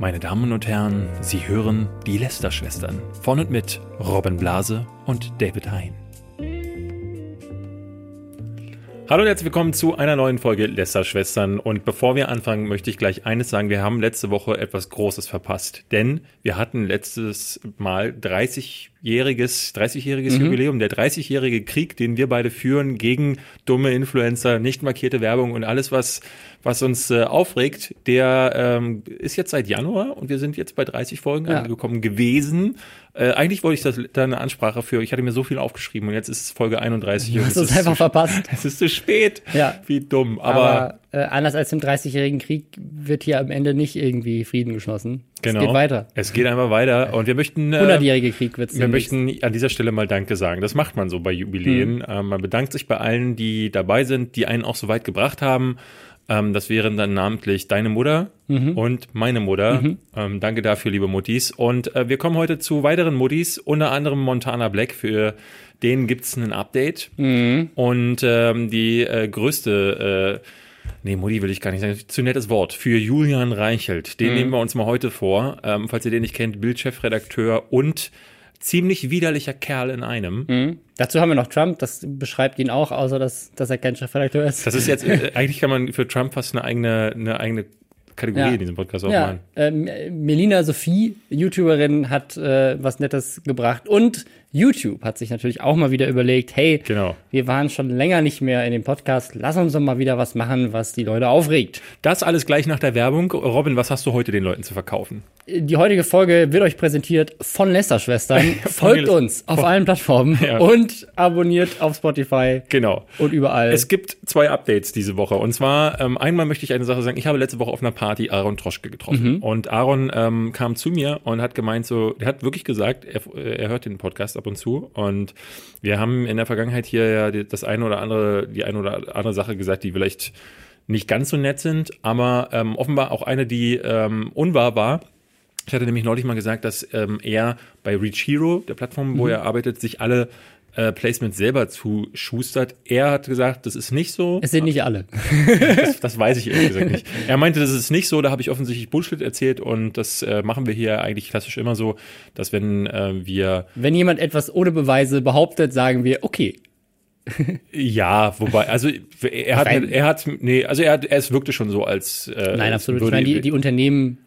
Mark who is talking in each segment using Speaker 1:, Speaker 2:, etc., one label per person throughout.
Speaker 1: Meine Damen und Herren, Sie hören die Lester-Schwestern von und mit Robin Blase und David Hein. Hallo und herzlich willkommen zu einer neuen Folge Lester-Schwestern. Und bevor wir anfangen, möchte ich gleich eines sagen. Wir haben letzte Woche etwas Großes verpasst. Denn wir hatten letztes Mal 30-jähriges 30-jähriges mhm. Jubiläum. Der 30-jährige Krieg, den wir beide führen gegen dumme Influencer, nicht markierte Werbung und alles, was was uns äh, aufregt, der ähm, ist jetzt seit Januar und wir sind jetzt bei 30 Folgen ja. angekommen gewesen. Äh, eigentlich wollte ich das, da eine Ansprache für. Ich hatte mir so viel aufgeschrieben und jetzt ist es Folge 31.
Speaker 2: Du hast es einfach verpasst.
Speaker 1: Es ist zu spät.
Speaker 2: Ja.
Speaker 1: Wie dumm. Aber, Aber
Speaker 2: äh, anders als im 30-jährigen Krieg wird hier am Ende nicht irgendwie Frieden geschlossen.
Speaker 1: Genau.
Speaker 2: Es geht weiter.
Speaker 1: Es geht einfach weiter und wir möchten.
Speaker 2: Äh, 100-jährige Krieg wird's.
Speaker 1: Wir möchten an dieser Stelle mal Danke sagen. Das macht man so bei Jubiläen. Hm. Äh, man bedankt sich bei allen, die dabei sind, die einen auch so weit gebracht haben. Ähm, das wären dann namentlich deine Mutter mhm. und meine Mutter. Mhm. Ähm, danke dafür, liebe Muttis. Und äh, wir kommen heute zu weiteren Muttis, unter anderem Montana Black. Für den gibt's ein Update. Mhm. Und ähm, die äh, größte äh, Nee, Mutti will ich gar nicht sagen. Zu nettes Wort. Für Julian Reichelt. Den mhm. nehmen wir uns mal heute vor. Ähm, falls ihr den nicht kennt, Bildchefredakteur und ziemlich widerlicher Kerl in einem.
Speaker 2: Mhm. Dazu haben wir noch Trump, das beschreibt ihn auch, außer dass, dass er kein Chefredakteur ist.
Speaker 1: Das ist jetzt, äh, eigentlich kann man für Trump fast eine eigene, eine eigene Kategorie ja. in diesem Podcast
Speaker 2: aufmachen. Ja. Ähm, Melina Sophie, YouTuberin, hat äh, was Nettes gebracht und YouTube hat sich natürlich auch mal wieder überlegt, hey,
Speaker 1: genau.
Speaker 2: wir waren schon länger nicht mehr in dem Podcast, lass uns doch mal wieder was machen, was die Leute aufregt.
Speaker 1: Das alles gleich nach der Werbung. Robin, was hast du heute den Leuten zu verkaufen?
Speaker 2: Die heutige Folge wird euch präsentiert von Lester-Schwestern. Folgt uns auf allen Plattformen ja. und abonniert auf Spotify.
Speaker 1: Genau.
Speaker 2: Und überall.
Speaker 1: Es gibt zwei Updates diese Woche. Und zwar, ähm, einmal möchte ich eine Sache sagen. Ich habe letzte Woche auf einer Party Aaron Troschke getroffen. Mhm. Und Aaron ähm, kam zu mir und hat gemeint so, er hat wirklich gesagt, er, er hört den Podcast ab und zu. Und wir haben in der Vergangenheit hier ja das eine oder andere, die eine oder andere Sache gesagt, die vielleicht nicht ganz so nett sind, aber ähm, offenbar auch eine, die ähm, unwahr war. Ich hatte nämlich neulich mal gesagt, dass ähm, er bei Reach Hero, der Plattform, wo mhm. er arbeitet, sich alle äh, Placements selber zuschustert. Er hat gesagt, das ist nicht so.
Speaker 2: Es sind nicht alle.
Speaker 1: das, das, weiß ich ehrlich gesagt nicht. Er meinte, das ist nicht so, da habe ich offensichtlich Bullshit erzählt und das äh, machen wir hier eigentlich klassisch immer so, dass wenn äh, wir.
Speaker 2: Wenn jemand etwas ohne Beweise behauptet, sagen wir, okay,
Speaker 1: ja, wobei, also er hat, er hat, nee, also er hat, es wirkte schon so als.
Speaker 2: Äh, Nein, absolut. Ich meine, die, die Unternehmen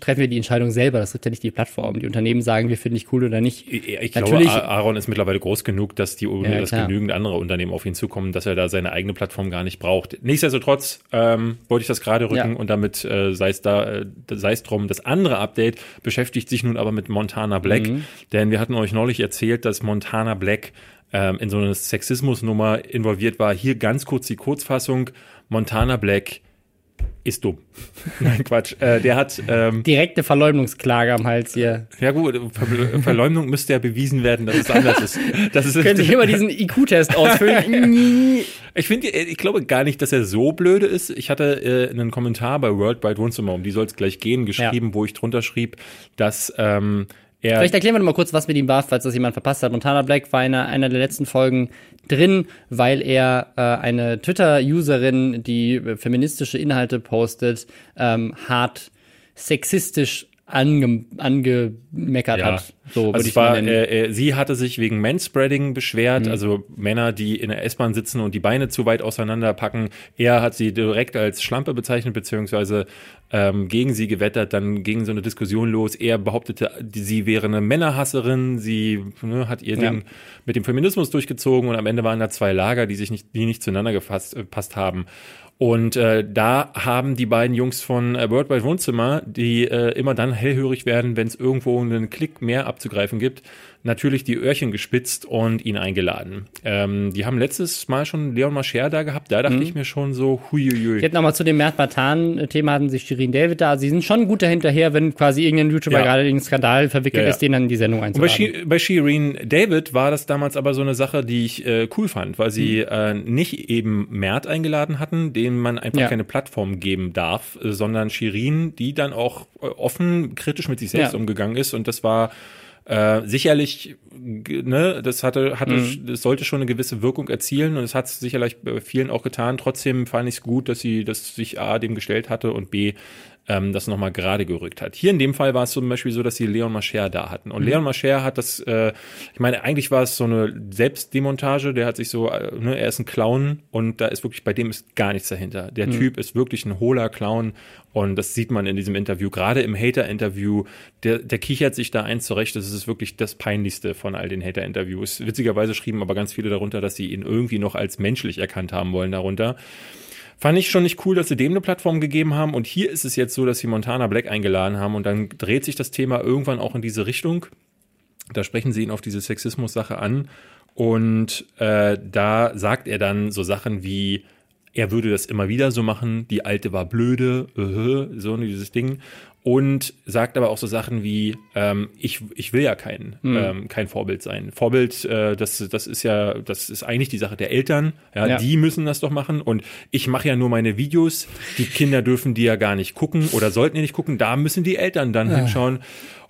Speaker 2: treffen wir die Entscheidung selber. Das trifft ja nicht die Plattform. Die Unternehmen sagen, wir finden dich cool oder nicht.
Speaker 1: Ich, ich Natürlich, glaube, Aaron ist mittlerweile groß genug, dass die ja, dass genügend andere Unternehmen auf ihn zukommen, dass er da seine eigene Plattform gar nicht braucht. Nichtsdestotrotz ähm, wollte ich das gerade rücken ja. und damit äh, sei es da, äh, sei es drum. Das andere Update beschäftigt sich nun aber mit Montana Black, mhm. denn wir hatten euch neulich erzählt, dass Montana Black ähm, in so eine Sexismusnummer involviert war. Hier ganz kurz die Kurzfassung. Montana Black ist dumm. Nein, Quatsch. Äh, der hat
Speaker 2: ähm, direkte Verleumdungsklage am Hals hier.
Speaker 1: Ja gut, Ver Verleumdung müsste ja bewiesen werden, dass es anders ist. Das ist
Speaker 2: Können Sie immer diesen IQ-Test ausfüllen?
Speaker 1: ich finde, ich glaube gar nicht, dass er so blöde ist. Ich hatte äh, einen Kommentar bei Worldwide Wohnzimmer, um die soll es gleich gehen, geschrieben, ja. wo ich drunter schrieb, dass ähm,
Speaker 2: er Vielleicht erklären wir noch mal kurz, was mit ihm war, falls das jemand verpasst hat. Montana Black war in einer, der letzten Folgen drin, weil er äh, eine Twitter-Userin, die feministische Inhalte postet, ähm, hart sexistisch ange, angemeckert ja. hat.
Speaker 1: So also es war, äh, äh, sie hatte sich wegen Manspreading beschwert, mhm. also Männer, die in der S-Bahn sitzen und die Beine zu weit auseinander packen. Er hat sie direkt als Schlampe bezeichnet, beziehungsweise ähm, gegen sie gewettert. Dann ging so eine Diskussion los. Er behauptete, sie wäre eine Männerhasserin. Sie ne, hat ihr ja. Ding mit dem Feminismus durchgezogen und am Ende waren da zwei Lager, die sich nicht, die nicht zueinander gefasst, äh, passt haben. Und äh, da haben die beiden Jungs von äh, World Wide Wohnzimmer, die äh, immer dann hellhörig werden, wenn es irgendwo einen Klick mehr abzugreifen gibt, natürlich die Öhrchen gespitzt und ihn eingeladen. Ähm, die haben letztes Mal schon Leon Mascher da gehabt, da dachte mhm. ich mir schon so, huiuiui.
Speaker 2: Jetzt nochmal zu dem Mert Batan-Thema hatten sich Shirin David da. Sie sind schon gut dahinterher, wenn quasi irgendein YouTuber ja. gerade in den Skandal verwickelt ja, ja. ist, den dann in die Sendung einzuladen.
Speaker 1: bei, bei Shirin David war das damals aber so eine Sache, die ich äh, cool fand, weil sie mhm. äh, nicht eben Mert eingeladen hatten, dem man einfach keine Plattform geben darf, äh, sondern Shirin, die dann auch äh, offen kritisch mit sich selbst umgegangen ist und das war äh, sicherlich ne, das hatte, hatte, mhm. das sollte schon eine gewisse Wirkung erzielen und es hat sicherlich bei vielen auch getan. Trotzdem fand ich es gut, dass sie, dass sich A dem gestellt hatte und B ähm, das nochmal gerade gerückt hat. Hier in dem Fall war es zum Beispiel so, dass sie Leon Mascher da hatten. Und mhm. Leon Mascher hat das, äh, ich meine, eigentlich war es so eine Selbstdemontage, der hat sich so, äh, ne, er ist ein Clown und da ist wirklich, bei dem ist gar nichts dahinter. Der mhm. Typ ist wirklich ein hohler Clown und das sieht man in diesem Interview, gerade im Hater-Interview, der, der kichert sich da eins zurecht. Das ist wirklich das Peinlichste von all den Hater-Interviews. Witzigerweise schrieben aber ganz viele darunter, dass sie ihn irgendwie noch als menschlich erkannt haben wollen darunter. Fand ich schon nicht cool, dass sie dem eine Plattform gegeben haben. Und hier ist es jetzt so, dass sie Montana Black eingeladen haben und dann dreht sich das Thema irgendwann auch in diese Richtung. Da sprechen sie ihn auf diese Sexismus-Sache an. Und äh, da sagt er dann so Sachen wie, er würde das immer wieder so machen, die alte war blöde, uh, so dieses Ding und sagt aber auch so Sachen wie ähm, ich ich will ja kein mhm. ähm, kein Vorbild sein. Vorbild äh, das das ist ja das ist eigentlich die Sache der Eltern. Ja, ja. die müssen das doch machen und ich mache ja nur meine Videos. Die Kinder dürfen die ja gar nicht gucken oder sollten die nicht gucken. Da müssen die Eltern dann ja. hinschauen.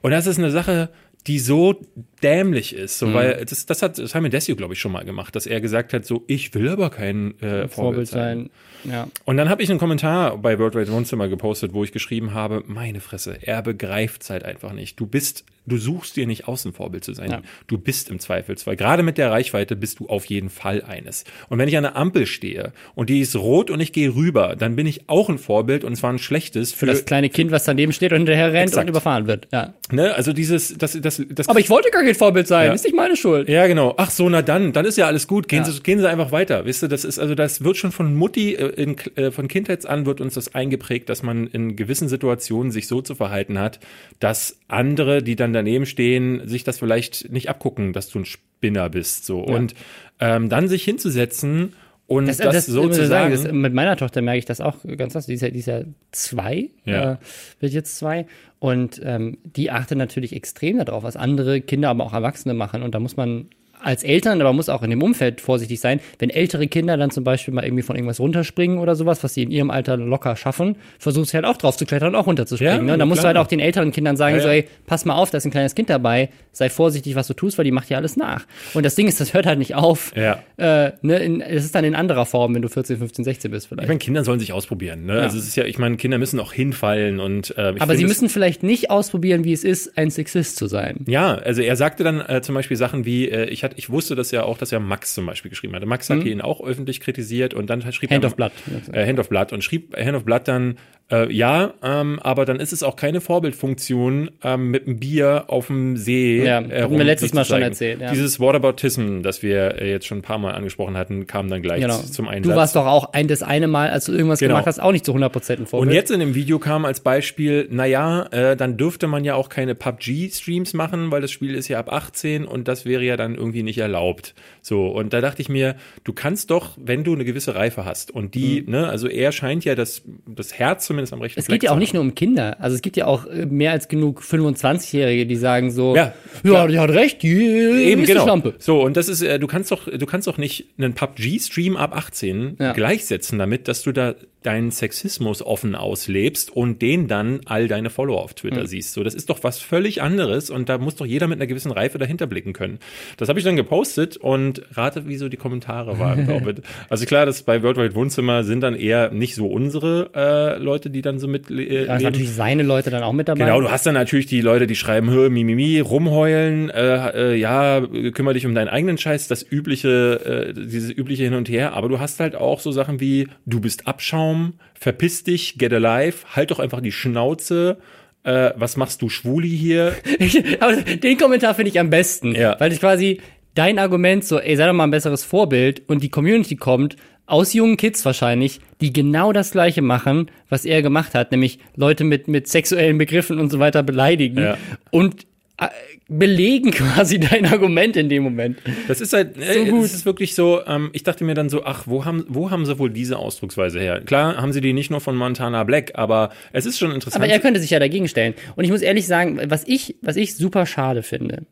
Speaker 1: Und das ist eine Sache die so dämlich ist, so, mhm. weil das, das hat, wir Desio, glaube ich, schon mal gemacht, dass er gesagt hat, so, ich will aber kein äh, Vorbild, Vorbild sein. sein. Ja. Und dann habe ich einen Kommentar bei World Wide Wohnzimmer gepostet, wo ich geschrieben habe, meine Fresse, er begreift es halt einfach nicht. Du bist du suchst dir nicht aus, ein Vorbild zu sein. Ja. Du bist im Zweifelsfall. Gerade mit der Reichweite bist du auf jeden Fall eines. Und wenn ich an der Ampel stehe und die ist rot und ich gehe rüber, dann bin ich auch ein Vorbild und zwar ein schlechtes
Speaker 2: für, das kleine Kind, was daneben steht und hinterher rennt exakt. und überfahren wird. Ja.
Speaker 1: Ne? Also dieses, das, das, das.
Speaker 2: Aber ich wollte gar kein Vorbild sein. Ja. Ist nicht meine Schuld.
Speaker 1: Ja, genau. Ach so, na dann, dann ist ja alles gut. Gehen ja. Sie, gehen Sie einfach weiter. Wisst ihr, das ist also, das wird schon von Mutti äh, in, äh, von Kindheits an wird uns das eingeprägt, dass man in gewissen Situationen sich so zu verhalten hat, dass andere, die dann daneben stehen, sich das vielleicht nicht abgucken, dass du ein Spinner bist. So. Ja. Und ähm, dann sich hinzusetzen und das, das, das so zu sagen. Das,
Speaker 2: mit meiner Tochter merke ich das auch ganz krass. Die ist ja, die ist ja zwei, ja. Äh, wird jetzt zwei. Und ähm, die achtet natürlich extrem darauf, was andere Kinder, aber auch Erwachsene machen. Und da muss man als Eltern, aber muss auch in dem Umfeld vorsichtig sein, wenn ältere Kinder dann zum Beispiel mal irgendwie von irgendwas runterspringen oder sowas, was sie in ihrem Alter locker schaffen, versucht sie halt auch drauf zu klettern und auch runterzuspringen. Ja, ne? Da musst du halt auch den älteren Kindern sagen, ja, ja. so, ey, pass mal auf, da ist ein kleines Kind dabei, sei vorsichtig, was du tust, weil die macht ja alles nach. Und das Ding ist, das hört halt nicht auf. Ja. Äh, ne, in, das ist dann in anderer Form, wenn du 14, 15, 16 bist vielleicht.
Speaker 1: Ich meine, Kinder sollen sich ausprobieren. Ne? Also es ist ja, ich meine, Kinder müssen auch hinfallen und
Speaker 2: äh, Aber sie müssen vielleicht nicht ausprobieren, wie es ist, ein Sexist zu sein.
Speaker 1: Ja, also er sagte dann äh, zum Beispiel Sachen wie, äh, ich, hatte, ich wusste das ja auch, dass er Max zum Beispiel geschrieben hatte. Max hat mhm. ihn auch öffentlich kritisiert und dann schrieb
Speaker 2: Hand
Speaker 1: er,
Speaker 2: of Blood.
Speaker 1: Äh, Hand of Blood und schrieb Hand of Blood dann, äh, ja, ähm, aber dann ist es auch keine Vorbildfunktion ähm, mit einem Bier auf dem See.
Speaker 2: Ja, äh, hatten wir letztes Mal schon erzählt. Ja.
Speaker 1: Dieses Whataboutism, das wir äh, jetzt schon ein paar Mal angesprochen hatten, kam dann gleich genau. zum Einsatz.
Speaker 2: Du warst doch auch ein das eine Mal, als du irgendwas genau. gemacht hast, auch nicht zu 100% ein Vorbild.
Speaker 1: Und jetzt in dem Video kam als Beispiel, naja, äh, dann dürfte man ja auch keine PUBG-Streams machen, weil das Spiel ist ja ab 18 und das wäre ja dann irgendwie nicht erlaubt. So, und da dachte ich mir, du kannst doch, wenn du eine gewisse Reife hast und die, mhm. ne, also er scheint ja das, das Herz zumindest am rechten
Speaker 2: Es geht ja auch nicht nur um Kinder. Also es gibt ja auch äh, mehr als genug 25-Jährige, die sagen so, ja, ja, die hat recht, die
Speaker 1: Eben, ist genau. Schlampe. So, und das ist, äh, du kannst doch, du kannst doch nicht einen PUBG-Stream ab 18 ja. gleichsetzen damit, dass du da deinen Sexismus offen auslebst und den dann all deine Follower auf Twitter mhm. siehst. So, das ist doch was völlig anderes und da muss doch jeder mit einer gewissen Reife dahinter blicken können. Das habe ich dann gepostet und rate, wie so die Kommentare waren. also klar, das bei World Wide Wohnzimmer sind dann eher nicht so unsere äh, Leute, die dann so mit
Speaker 2: äh, ja, natürlich seine Leute dann auch mit dabei.
Speaker 1: Genau, du hast dann natürlich die Leute, die schreiben, hör, mimimi, rumheulen, äh, äh, ja, kümmere dich um deinen eigenen Scheiß, das übliche, äh, dieses übliche hin und her, aber du hast halt auch so Sachen wie, du bist Abschaum verpiss dich, get alive, halt doch einfach die Schnauze. Äh, was machst du Schwuli hier?
Speaker 2: aber den Kommentar finde ich am besten, ja. weil ich quasi dein Argument so, ey, sei doch mal ein besseres Vorbild und die Community kommt aus jungen Kids wahrscheinlich, die genau das gleiche machen, was er gemacht hat, nämlich Leute mit mit sexuellen Begriffen und so weiter beleidigen ja. und äh, belegen quasi dein Argument in dem Moment.
Speaker 1: Das ist halt, so äh, gut. es ist wirklich so, ähm, ich dachte mir dann so, ach, wo haben, wo haben sie wohl diese Ausdrucksweise her? Klar haben sie die nicht nur von Montana Black, aber es ist schon interessant.
Speaker 2: Aber er könnte sich ja dagegen stellen. Und ich muss ehrlich sagen, was ich, was ich super schade finde.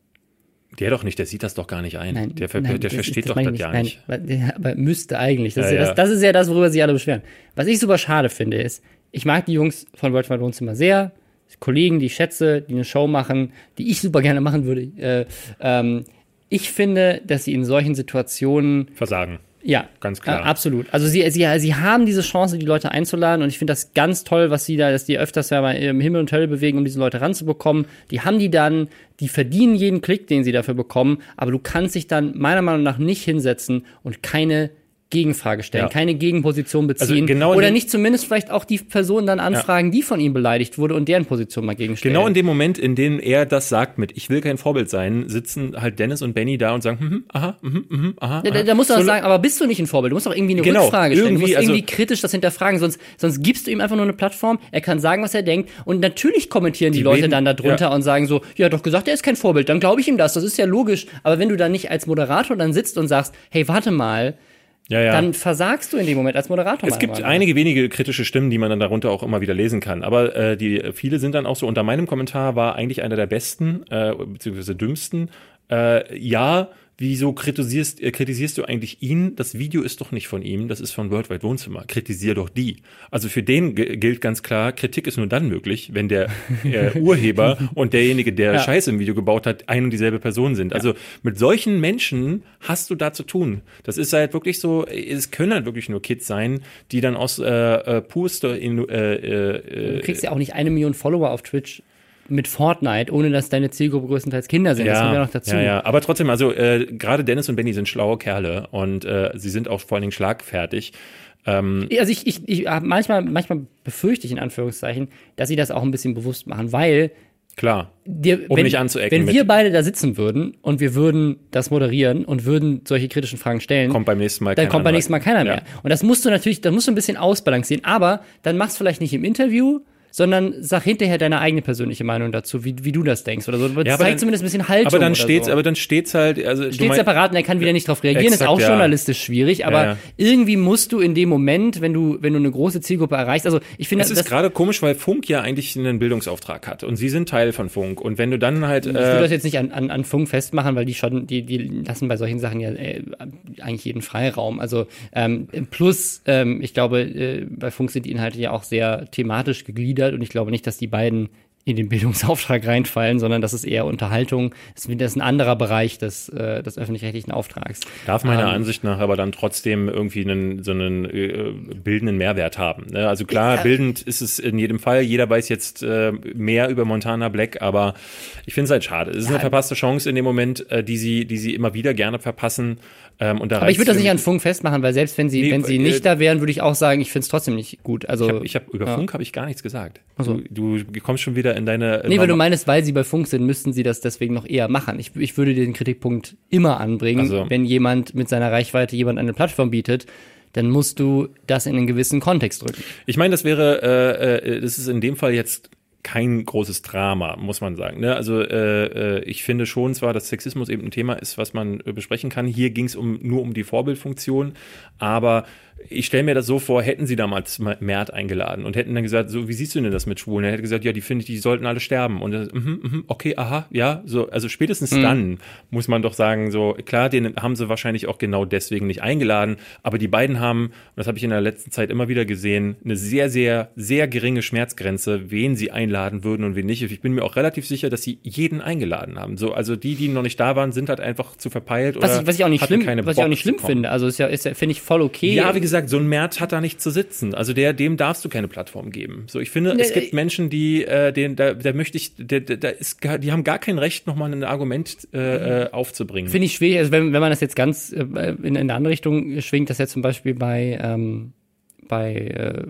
Speaker 1: Der doch nicht, der sieht das doch gar nicht ein. Nein, der, ver nein, der versteht doch das nicht, gar nicht.
Speaker 2: Nein, aber müsste eigentlich. Das, ja, ist ja, Das, das ist ja das, worüber sich alle beschweren. Was ich super schade finde, ist, ich mag die Jungs von World Wide Wohnzimmer sehr Kollegen, die ich schätze, die eine Show machen, die ich super gerne machen würde. Äh, ähm, ich finde, dass sie in solchen Situationen
Speaker 1: Versagen.
Speaker 2: Ja,
Speaker 1: Ganz klar.
Speaker 2: Äh, absolut. Also sie, sie, sie haben diese Chance, die Leute einzuladen und ich finde das ganz toll, was sie da, dass die öfters ja mal im Himmel und Hölle bewegen, um diese Leute ranzubekommen. Die haben die dann, die verdienen jeden Klick, den sie dafür bekommen, aber du kannst dich dann meiner Meinung nach nicht hinsetzen und keine Gegenfrage stellen,
Speaker 1: Ja.
Speaker 2: keine Gegenposition beziehen
Speaker 1: Also genau
Speaker 2: oder nicht zumindest vielleicht auch die Person dann anfragen, die von ihm beleidigt wurde und deren Position mal gegenstellen.
Speaker 1: Genau in dem Moment, in dem er das sagt mit, ich will kein Vorbild sein, sitzen halt Dennis und Benny da und sagen, hm, hm, aha, hm, hm, aha.
Speaker 2: Da, da,
Speaker 1: aha.
Speaker 2: da musst du
Speaker 1: So
Speaker 2: auch sagen, aber bist du nicht ein Vorbild? Du musst auch irgendwie eine
Speaker 1: Genau,
Speaker 2: Rückfrage stellen. Du musst
Speaker 1: irgendwie, also-
Speaker 2: kritisch das hinterfragen, sonst, sonst gibst du ihm einfach nur eine Plattform, er kann sagen, was er denkt und natürlich kommentieren die,
Speaker 1: Die
Speaker 2: Leute dann darunter und sagen so, ja, doch gesagt, er ist kein Vorbild, dann glaube ich ihm das, das ist ja logisch. Aber wenn du dann nicht als Moderator dann sitzt und sagst, hey, warte mal,
Speaker 1: ja, ja.
Speaker 2: dann versagst du in dem Moment als Moderator.
Speaker 1: Es gibt
Speaker 2: nach.
Speaker 1: einige wenige kritische Stimmen, die man dann darunter auch immer wieder lesen kann. Aber äh, die viele sind dann auch so. Unter meinem Kommentar war eigentlich einer der besten äh, beziehungsweise dümmsten. Äh, ja, wieso kritisierst, äh, kritisierst du eigentlich ihn? Das Video ist doch nicht von ihm, das ist von Worldwide Wohnzimmer. Kritisier doch die. Also für den gilt ganz klar, Kritik ist nur dann möglich, wenn der äh, Urheber und derjenige, der
Speaker 2: Ja.
Speaker 1: Scheiße im Video gebaut hat, ein und dieselbe Person sind. Also mit solchen Menschen hast du da zu tun. Das ist halt wirklich so, es können halt wirklich nur Kids sein, die dann aus äh, äh, purster in, äh, äh,
Speaker 2: Du kriegst ja auch nicht eine Million Follower auf Twitch mit Fortnite, ohne dass deine Zielgruppe größtenteils Kinder sind. das kommt ja noch dazu.
Speaker 1: Ja, ja, aber trotzdem, also äh, gerade Dennis und Benny sind schlaue Kerle und äh, sie sind auch vor allen Dingen schlagfertig. Ähm,
Speaker 2: Also ich, ich, ich manchmal, manchmal befürchte ich in Anführungszeichen, dass sie das auch ein bisschen bewusst machen, weil
Speaker 1: klar.
Speaker 2: dir,
Speaker 1: Um
Speaker 2: wenn,
Speaker 1: nicht anzuecken
Speaker 2: wenn
Speaker 1: mit-
Speaker 2: wir beide da sitzen würden und wir würden das moderieren und würden solche kritischen Fragen stellen,
Speaker 1: Kommt beim nächsten Mal
Speaker 2: dann kommt beim nächsten Mal keiner
Speaker 1: Ja.
Speaker 2: mehr. Und das musst du natürlich, da musst du ein bisschen ausbalancieren, aber dann mach's vielleicht nicht im Interview, sondern sag hinterher deine eigene persönliche Meinung dazu, wie, wie du das denkst oder so.
Speaker 1: Ja, aber
Speaker 2: Zeig
Speaker 1: dann-
Speaker 2: zumindest ein bisschen Haltung.
Speaker 1: Aber dann steht's,
Speaker 2: so.
Speaker 1: aber dann steht's halt, also
Speaker 2: steht
Speaker 1: mein-
Speaker 2: separat und er kann wieder nicht darauf reagieren,
Speaker 1: Exakt,
Speaker 2: ist auch
Speaker 1: ja.
Speaker 2: journalistisch schwierig, aber
Speaker 1: ja.
Speaker 2: irgendwie musst du in dem Moment, wenn du, wenn du eine große Zielgruppe erreichst, also ich finde,
Speaker 1: Es ist
Speaker 2: das,
Speaker 1: gerade komisch, weil Funk ja eigentlich einen Bildungsauftrag hat und sie sind Teil von Funk. Und wenn du dann halt,
Speaker 2: ich will das
Speaker 1: äh,
Speaker 2: jetzt nicht an, an, an Funk festmachen, weil die schon, die, die lassen bei solchen Sachen ja äh, eigentlich jeden Freiraum. Also ähm, plus, ähm, ich glaube, äh, bei Funk sind die Inhalte ja auch sehr thematisch gegliedert und ich glaube nicht, dass die beiden in den Bildungsauftrag reinfallen, sondern das ist eher Unterhaltung. Das ist, das ist ein anderer Bereich des, äh, des öffentlich-rechtlichen Auftrags.
Speaker 1: darf meiner
Speaker 2: Ähm,
Speaker 1: Ansicht nach aber dann trotzdem irgendwie einen, so einen äh, bildenden Mehrwert haben. Ne? Also klar, bildend ist es in jedem Fall. Jeder weiß jetzt äh, mehr über Montana Black, aber ich finde es halt schade. Es ist eine verpasste Chance in dem Moment, äh, die sie, die sie immer wieder gerne verpassen. Ähm, und da
Speaker 2: Aber ich würde das nicht an Funk festmachen, weil selbst wenn sie,
Speaker 1: Nee,
Speaker 2: wenn sie
Speaker 1: äh,
Speaker 2: nicht da wären, würde ich auch sagen, ich finde es trotzdem nicht gut. Also.
Speaker 1: Ich habe über
Speaker 2: Ja.
Speaker 1: Funk habe ich gar nichts gesagt.
Speaker 2: so.
Speaker 1: Du, du kommst schon wieder in deine.
Speaker 2: Nee, weil du meinst, weil sie bei Funk sind, müssten sie das deswegen noch eher machen. Ich, ich würde den Kritikpunkt immer anbringen,
Speaker 1: Also-
Speaker 2: wenn jemand mit seiner Reichweite jemand eine Plattform bietet, dann musst du das in einen gewissen Kontext drücken.
Speaker 1: Ich meine, das wäre, äh, äh, das ist in dem Fall jetzt kein großes Drama, muss man sagen. Ne? Also äh, äh, ich finde schon zwar, dass Sexismus eben ein Thema ist, was man äh, besprechen kann. Hier ging es um, nur um die Vorbildfunktion, aber ich stelle mir das so vor, hätten sie damals Ma- Mert eingeladen und hätten dann gesagt, so wie siehst du denn das mit Schwulen? Er hätte gesagt, ja, die finde ich, die sollten alle sterben. Und dann, mhm, mhm, okay, aha, ja, so, also spätestens dann muss man doch sagen, so klar, den haben sie wahrscheinlich auch genau deswegen nicht eingeladen, aber die beiden haben, und das habe ich in der letzten Zeit immer wieder gesehen, eine sehr, sehr, sehr geringe Schmerzgrenze, wen sie einladen würden und wen nicht. Ich bin mir auch relativ sicher, dass sie jeden eingeladen haben. So, also die, die noch nicht da waren, sind halt einfach zu verpeilt
Speaker 2: Was
Speaker 1: oder
Speaker 2: ich, was ich auch nicht schlimm,
Speaker 1: keine
Speaker 2: was ich auch
Speaker 1: Bock
Speaker 2: nicht schlimm finde. Also ist ja, ist ja finde ich voll okay.
Speaker 1: Ja, wie gesagt, so ein Mert hat da nicht zu sitzen. Also der, dem darfst du keine Plattform geben. So, ich finde, es
Speaker 2: Nee,
Speaker 1: gibt
Speaker 2: äh,
Speaker 1: Menschen, die, äh, den, da, da möchte ich, der, der, da ist, gar- die haben gar kein Recht, nochmal ein Argument äh, äh, aufzubringen.
Speaker 2: Finde ich schwierig, also wenn, wenn man das jetzt ganz äh, in, in eine andere Richtung schwingt, das ja zum Beispiel bei, ähm, bei äh,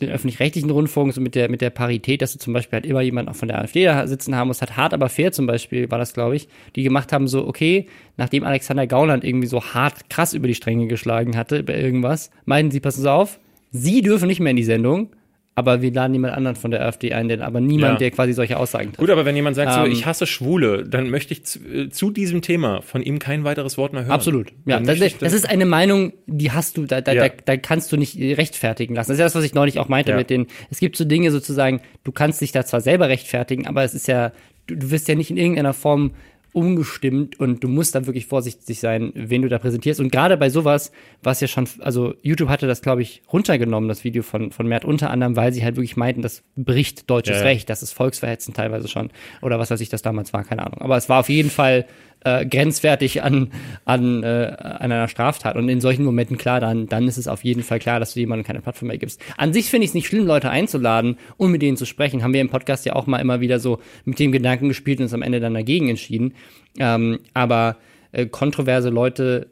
Speaker 2: den öffentlich-rechtlichen Rundfunk, so mit der, mit der Parität, dass du zum Beispiel halt immer jemanden auch von der AfD da sitzen haben musst, hat hart aber fair zum Beispiel, war das, glaube ich, die gemacht haben, so, okay, nachdem Alexander Gauland irgendwie so hart krass über die Stränge geschlagen hatte, bei irgendwas, meinten sie, passen Sie auf, Sie dürfen nicht mehr in die Sendung, aber wir laden jemand anderen von der AfD ein, denn aber niemand,
Speaker 1: Ja.
Speaker 2: der quasi solche Aussagen trifft.
Speaker 1: Gut, aber wenn jemand sagt, so,
Speaker 2: Ähm,
Speaker 1: ich hasse Schwule, dann möchte ich zu, äh, zu diesem Thema von ihm kein weiteres Wort mehr hören.
Speaker 2: Absolut. Ja, das,
Speaker 1: ich
Speaker 2: das ist eine Meinung, die hast du, da, da,
Speaker 1: Ja.
Speaker 2: da, da kannst du nicht rechtfertigen lassen. Das ist ja das, was ich neulich auch meinte
Speaker 1: Ja.
Speaker 2: mit den, es gibt so Dinge sozusagen, du kannst dich da zwar selber rechtfertigen, aber es ist ja, du, du wirst ja nicht in irgendeiner Form umgestimmt und du musst da wirklich vorsichtig sein, wen du da präsentierst. Und gerade bei sowas, was ja schon, also YouTube hatte das, glaube ich, runtergenommen, das Video von, von Mert, unter anderem, weil sie halt wirklich meinten, das bricht deutsches ja, ja. Recht, das ist volksverhetzend teilweise schon. Oder was weiß ich, das damals war, keine Ahnung. Aber es war auf jeden Fall äh, grenzwertig an, an, äh, an einer Straftat. Und in solchen Momenten, klar, dann, dann ist es auf jeden Fall klar, dass du jemandem keine Plattform mehr gibst. An sich finde ich es nicht schlimm, Leute einzuladen und mit denen zu sprechen. Haben wir im Podcast ja auch mal immer wieder so mit dem Gedanken gespielt und uns am Ende dann dagegen entschieden. Ähm, aber äh, kontroverse Leute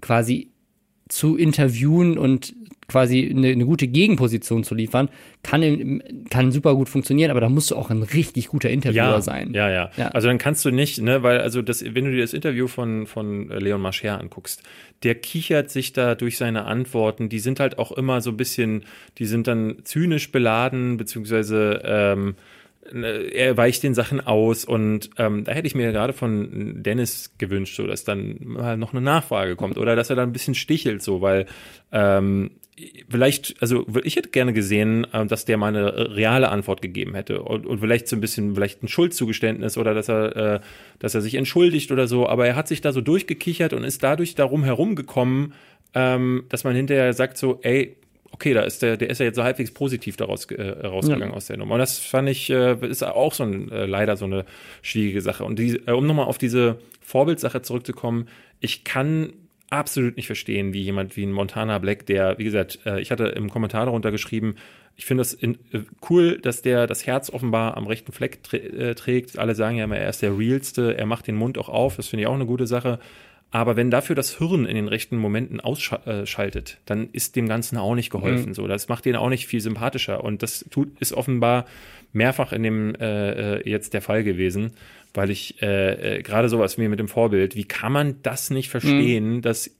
Speaker 2: quasi zu interviewen und quasi eine, eine gute Gegenposition zu liefern, kann, kann super gut funktionieren, aber da musst du auch ein richtig guter Interviewer
Speaker 1: ja,
Speaker 2: sein.
Speaker 1: Ja, ja, ja. Also dann kannst du nicht, ne, weil, also das, wenn du dir das Interview von, von Leon Mascher anguckst, der kichert sich da durch seine Antworten, die sind halt auch immer so ein bisschen, die sind dann zynisch beladen, beziehungsweise ähm, Ne, er weicht den Sachen aus und ähm, da hätte ich mir gerade von Dennis gewünscht, so dass dann mal noch eine Nachfrage kommt oder dass er da ein bisschen stichelt, so, weil ähm, vielleicht, also ich hätte gerne gesehen, äh, dass der mal eine reale Antwort gegeben hätte und, und vielleicht so ein bisschen, vielleicht ein Schuldzugeständnis oder dass er, äh, dass er sich entschuldigt oder so, aber er hat sich da so durchgekichert und ist dadurch darum herumgekommen, ähm, dass man hinterher sagt so, ey, okay, da ist der, der ist ja jetzt so halbwegs positiv daraus äh, rausgegangen ja. aus der Nummer. Und das fand ich, äh, ist auch so ein, äh, leider so eine schwierige Sache. Und die, äh, um nochmal auf diese Vorbildsache zurückzukommen, ich kann absolut nicht verstehen, wie jemand wie ein Montana Black, der, wie gesagt, äh, ich hatte im Kommentar darunter geschrieben, ich finde das in, äh, cool, dass der das Herz offenbar am rechten Fleck äh, trägt. Alle sagen ja immer, er ist der realste, er macht den Mund auch auf, das finde ich auch eine gute Sache. Aber wenn dafür das Hirn in den rechten Momenten ausschaltet, dann ist dem Ganzen auch nicht geholfen. Mhm. So, das macht den auch nicht viel sympathischer. Und das tut, ist offenbar mehrfach in dem äh, äh jetzt der Fall gewesen, weil ich äh, äh, gerade sowas wie mit dem Vorbild, wie kann man das nicht verstehen, mhm. dass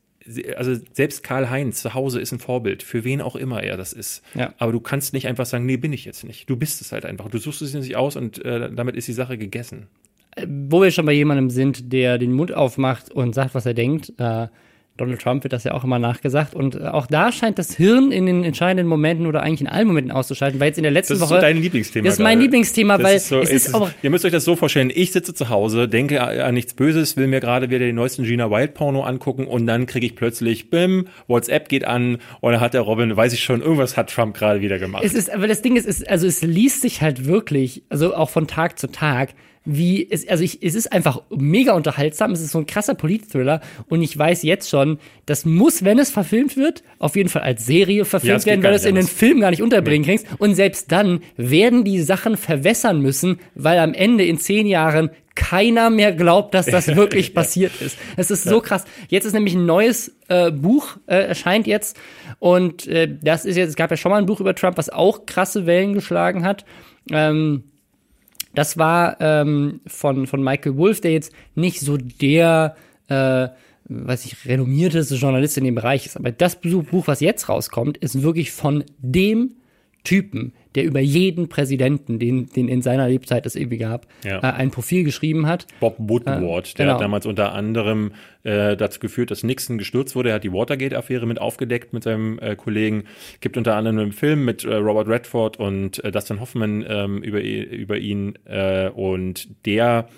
Speaker 1: also selbst Karl Heinz zu Hause ist ein Vorbild, für wen auch immer er das ist. Ja. Aber du kannst nicht einfach sagen, nee, bin ich jetzt nicht. Du bist es halt einfach. Du suchst es nicht aus und äh, damit ist die Sache gegessen
Speaker 2: wo wir schon bei jemandem sind, der den Mund aufmacht und sagt, was er denkt, äh, Donald Trump wird das ja auch immer nachgesagt. Und äh, auch da scheint das Hirn in den entscheidenden Momenten oder eigentlich in allen Momenten auszuschalten, weil jetzt in der letzten Woche. Das ist
Speaker 1: so dein Lieblingsthema.
Speaker 2: Das ist mein Lieblingsthema, weil ist so, es ist,
Speaker 1: ist auch. Ihr müsst euch das so vorstellen, ich sitze zu Hause, denke an nichts Böses, will mir gerade wieder den neuesten Gina Wild Porno angucken und dann kriege ich plötzlich, bim, WhatsApp geht an und dann hat der Robin, weiß ich schon, irgendwas hat Trump gerade wieder gemacht.
Speaker 2: Es ist, aber das Ding ist, ist, also es liest sich halt wirklich, also auch von Tag zu Tag, wie es, also ich, es ist einfach mega unterhaltsam. Es ist so ein krasser Polit-Thriller und ich weiß jetzt schon, das muss, wenn es verfilmt wird, auf jeden Fall als Serie verfilmt ja, werden, weil du es in den Film gar nicht unterbringen nee. kannst. Und selbst dann werden die Sachen verwässern müssen, weil am Ende in zehn Jahren keiner mehr glaubt, dass das wirklich passiert ist. Es ist so krass. Jetzt ist nämlich ein neues äh, Buch äh, erscheint jetzt und äh, das ist jetzt, es gab ja schon mal ein Buch über Trump, was auch krasse Wellen geschlagen hat. Ähm, das war ähm, von, von Michael Wolff, der jetzt nicht so der, äh, weiß ich, renommierteste Journalist in dem Bereich ist. Aber das Buch, was jetzt rauskommt, ist wirklich von dem Typen, der über jeden Präsidenten, den, den in seiner Lebzeit es irgendwie gab, ja. äh, ein Profil geschrieben hat.
Speaker 1: Bob Woodward, äh, der genau. hat damals unter anderem äh, dazu geführt, dass Nixon gestürzt wurde. Er hat die Watergate-Affäre mit aufgedeckt mit seinem äh, Kollegen. Gibt unter anderem einen Film mit äh, Robert Redford und äh, Dustin Hoffman ähm, über, über ihn. Und der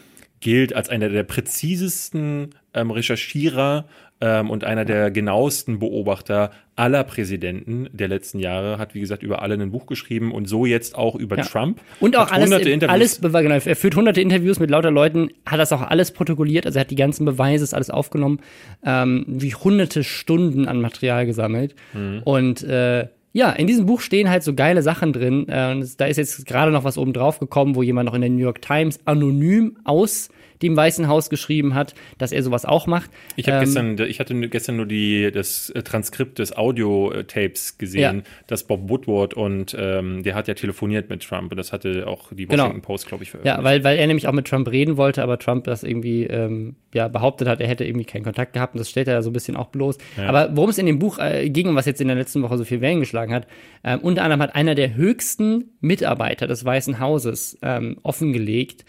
Speaker 1: gilt als einer der präzisesten ähm, Recherchierer ähm, und einer der genauesten Beobachter aller Präsidenten der letzten Jahre, hat wie gesagt über alle ein Buch geschrieben und so jetzt auch über ja. Trump.
Speaker 2: Und auch alles, alles genau, er führt hunderte Interviews mit lauter Leuten, hat das auch alles protokolliert, also er hat die ganzen Beweise, ist alles aufgenommen, ähm, wie hunderte Stunden an Material gesammelt mhm. und äh, ja, in diesem Buch stehen halt so geile Sachen drin. Äh, da ist jetzt gerade noch was oben drauf gekommen, wo jemand noch in der New York Times anonym aus dem Weißen Haus geschrieben hat, dass er sowas auch macht.
Speaker 1: Ich habe ähm, gestern, ich hatte gestern nur die das äh, Transkript des Audio-Tapes gesehen, ja. dass Bob Woodward und ähm, der hat ja telefoniert mit Trump und das hatte auch die genau. Washington genau. Post, glaube ich,
Speaker 2: veröffentlicht. Ja, weil, weil er nämlich auch mit Trump reden wollte, aber Trump das irgendwie ähm, ja, behauptet hat, er hätte irgendwie keinen Kontakt gehabt und das stellt er ja so ein bisschen auch bloß. Ja. Aber worum es in dem Buch äh, ging und was jetzt in der letzten Woche so viel Wellen geschlagen hat, äh, unter anderem hat einer der höchsten Mitarbeiter des Weißen Hauses ähm, offengelegt,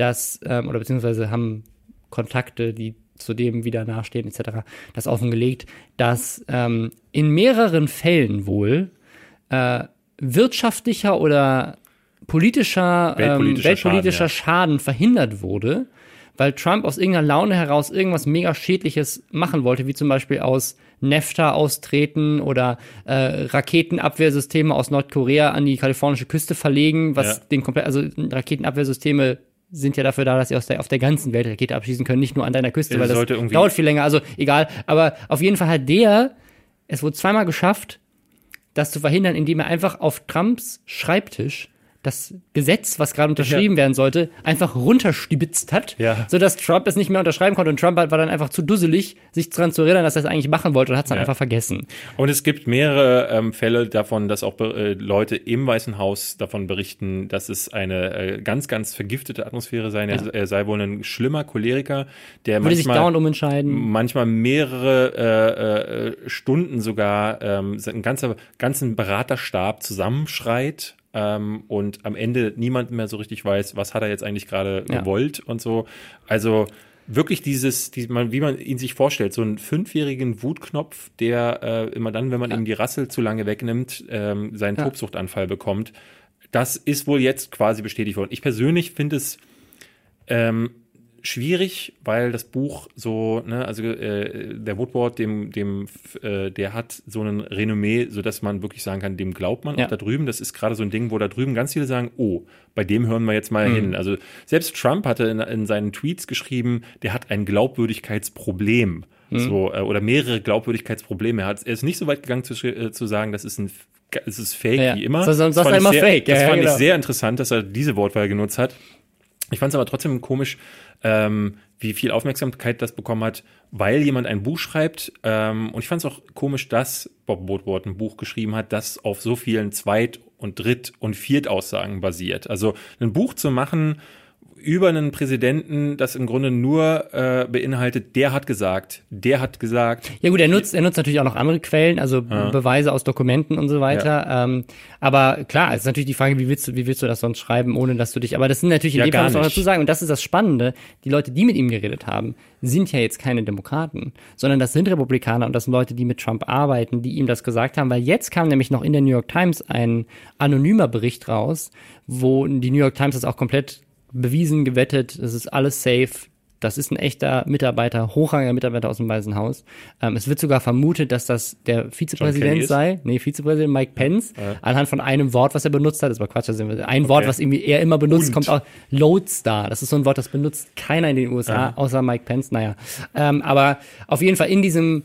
Speaker 2: dass, ähm, oder beziehungsweise haben Kontakte, die zu dem wieder nachstehen, etc., das offengelegt, dass ähm, in mehreren Fällen wohl äh, wirtschaftlicher oder politischer, weltpolitischer, ähm, weltpolitischer Schaden, ja. Schaden verhindert wurde, weil Trump aus irgendeiner Laune heraus irgendwas mega Schädliches machen wollte, wie zum Beispiel aus NAFTA austreten oder äh, Raketenabwehrsysteme aus Nordkorea an die kalifornische Küste verlegen, was ja. den komplett, also Raketenabwehrsysteme sind ja dafür da, dass sie aus der, auf der ganzen Welt Rakete abschießen können, nicht nur an deiner Küste, weil das dauert viel länger. Also egal. Aber auf jeden Fall hat der, es wurde zweimal geschafft, das zu verhindern, indem er einfach auf Trumps Schreibtisch das Gesetz, was gerade unterschrieben ja. werden sollte, einfach runterstibitzt hat, ja. sodass Trump es nicht mehr unterschreiben konnte. Und Trump war dann einfach zu dusselig, sich daran zu erinnern, dass er es eigentlich machen wollte und hat es dann ja. einfach vergessen.
Speaker 1: Und es gibt mehrere ähm, Fälle davon, dass auch äh, Leute im Weißen Haus davon berichten, dass es eine äh, ganz, ganz vergiftete Atmosphäre sei. Er, er, sei wohl ein schlimmer Choleriker, der
Speaker 2: Würde
Speaker 1: manchmal,
Speaker 2: sich dauernd umentscheiden.
Speaker 1: manchmal mehrere äh, äh, Stunden sogar ähm, einen ganzen, ganzen Beraterstab zusammenschreit ähm, und am Ende niemand mehr so richtig weiß, was hat er jetzt eigentlich gerade ja. gewollt und so. Also wirklich dieses, die, man, wie man ihn sich vorstellt, so einen fünfjährigen Wutknopf, der äh, immer dann, wenn man ja. ihm die Rassel zu lange wegnimmt, ähm, seinen ja. Tobsuchtanfall bekommt. Das ist wohl jetzt quasi bestätigt worden. Ich persönlich finde es ähm, schwierig, weil das Buch so, ne, also äh, der Woodward, dem, dem, äh, der hat so ein Renommee, so dass man wirklich sagen kann, dem glaubt man ja. auch da drüben. Das ist gerade so ein Ding, wo da drüben ganz viele sagen, oh, bei dem hören wir jetzt mal mhm. hin. Also selbst Trump hatte in, in seinen Tweets geschrieben, der hat ein Glaubwürdigkeitsproblem. Mhm. So, äh, oder mehrere Glaubwürdigkeitsprobleme. Er, hat, er ist nicht so weit gegangen zu, äh, zu sagen, das ist ein es ist fake ja. wie immer.
Speaker 2: So, sonst das fand,
Speaker 1: immer
Speaker 2: sehr, fake.
Speaker 1: das ja, fand genau. ich sehr interessant, dass er diese Wortwahl genutzt hat. Ich fand es aber trotzdem komisch, ähm, wie viel Aufmerksamkeit das bekommen hat, weil jemand ein Buch schreibt. Ähm, und ich fand es auch komisch, dass Bob Woodward ein Buch geschrieben hat, das auf so vielen Zweit- und Dritt- und Viertaussagen basiert. Also ein Buch zu machen, über einen Präsidenten, das im Grunde nur äh, beinhaltet, der hat gesagt, der hat gesagt.
Speaker 2: Ja gut, er nutzt, er nutzt natürlich auch noch andere Quellen, also ja. Beweise aus Dokumenten und so weiter. Ja. Ähm, aber klar, es ist natürlich die Frage, wie willst du, wie willst du das sonst schreiben, ohne dass du dich. Aber das sind natürlich in ja, dem Fall muss man dazu sagen, und das ist das Spannende, die Leute, die mit ihm geredet haben, sind ja jetzt keine Demokraten, sondern das sind Republikaner und das sind Leute, die mit Trump arbeiten, die ihm das gesagt haben, weil jetzt kam nämlich noch in der New York Times ein anonymer Bericht raus, wo die New York Times das auch komplett bewiesen, gewettet, es ist alles safe. Das ist ein echter Mitarbeiter, hochrangiger Mitarbeiter aus dem Weißen Haus. Ähm, es wird sogar vermutet, dass das der Vizepräsident sei. Nee, Vizepräsident Mike Pence. Ja. Anhand von einem Wort, was er benutzt hat. Das war Quatsch. Also ein okay. Wort, was irgendwie er immer benutzt, Und. kommt auch Lodestar. Das ist so ein Wort, das benutzt keiner in den USA, ja. außer Mike Pence. Naja. Ähm, aber auf jeden Fall in diesem,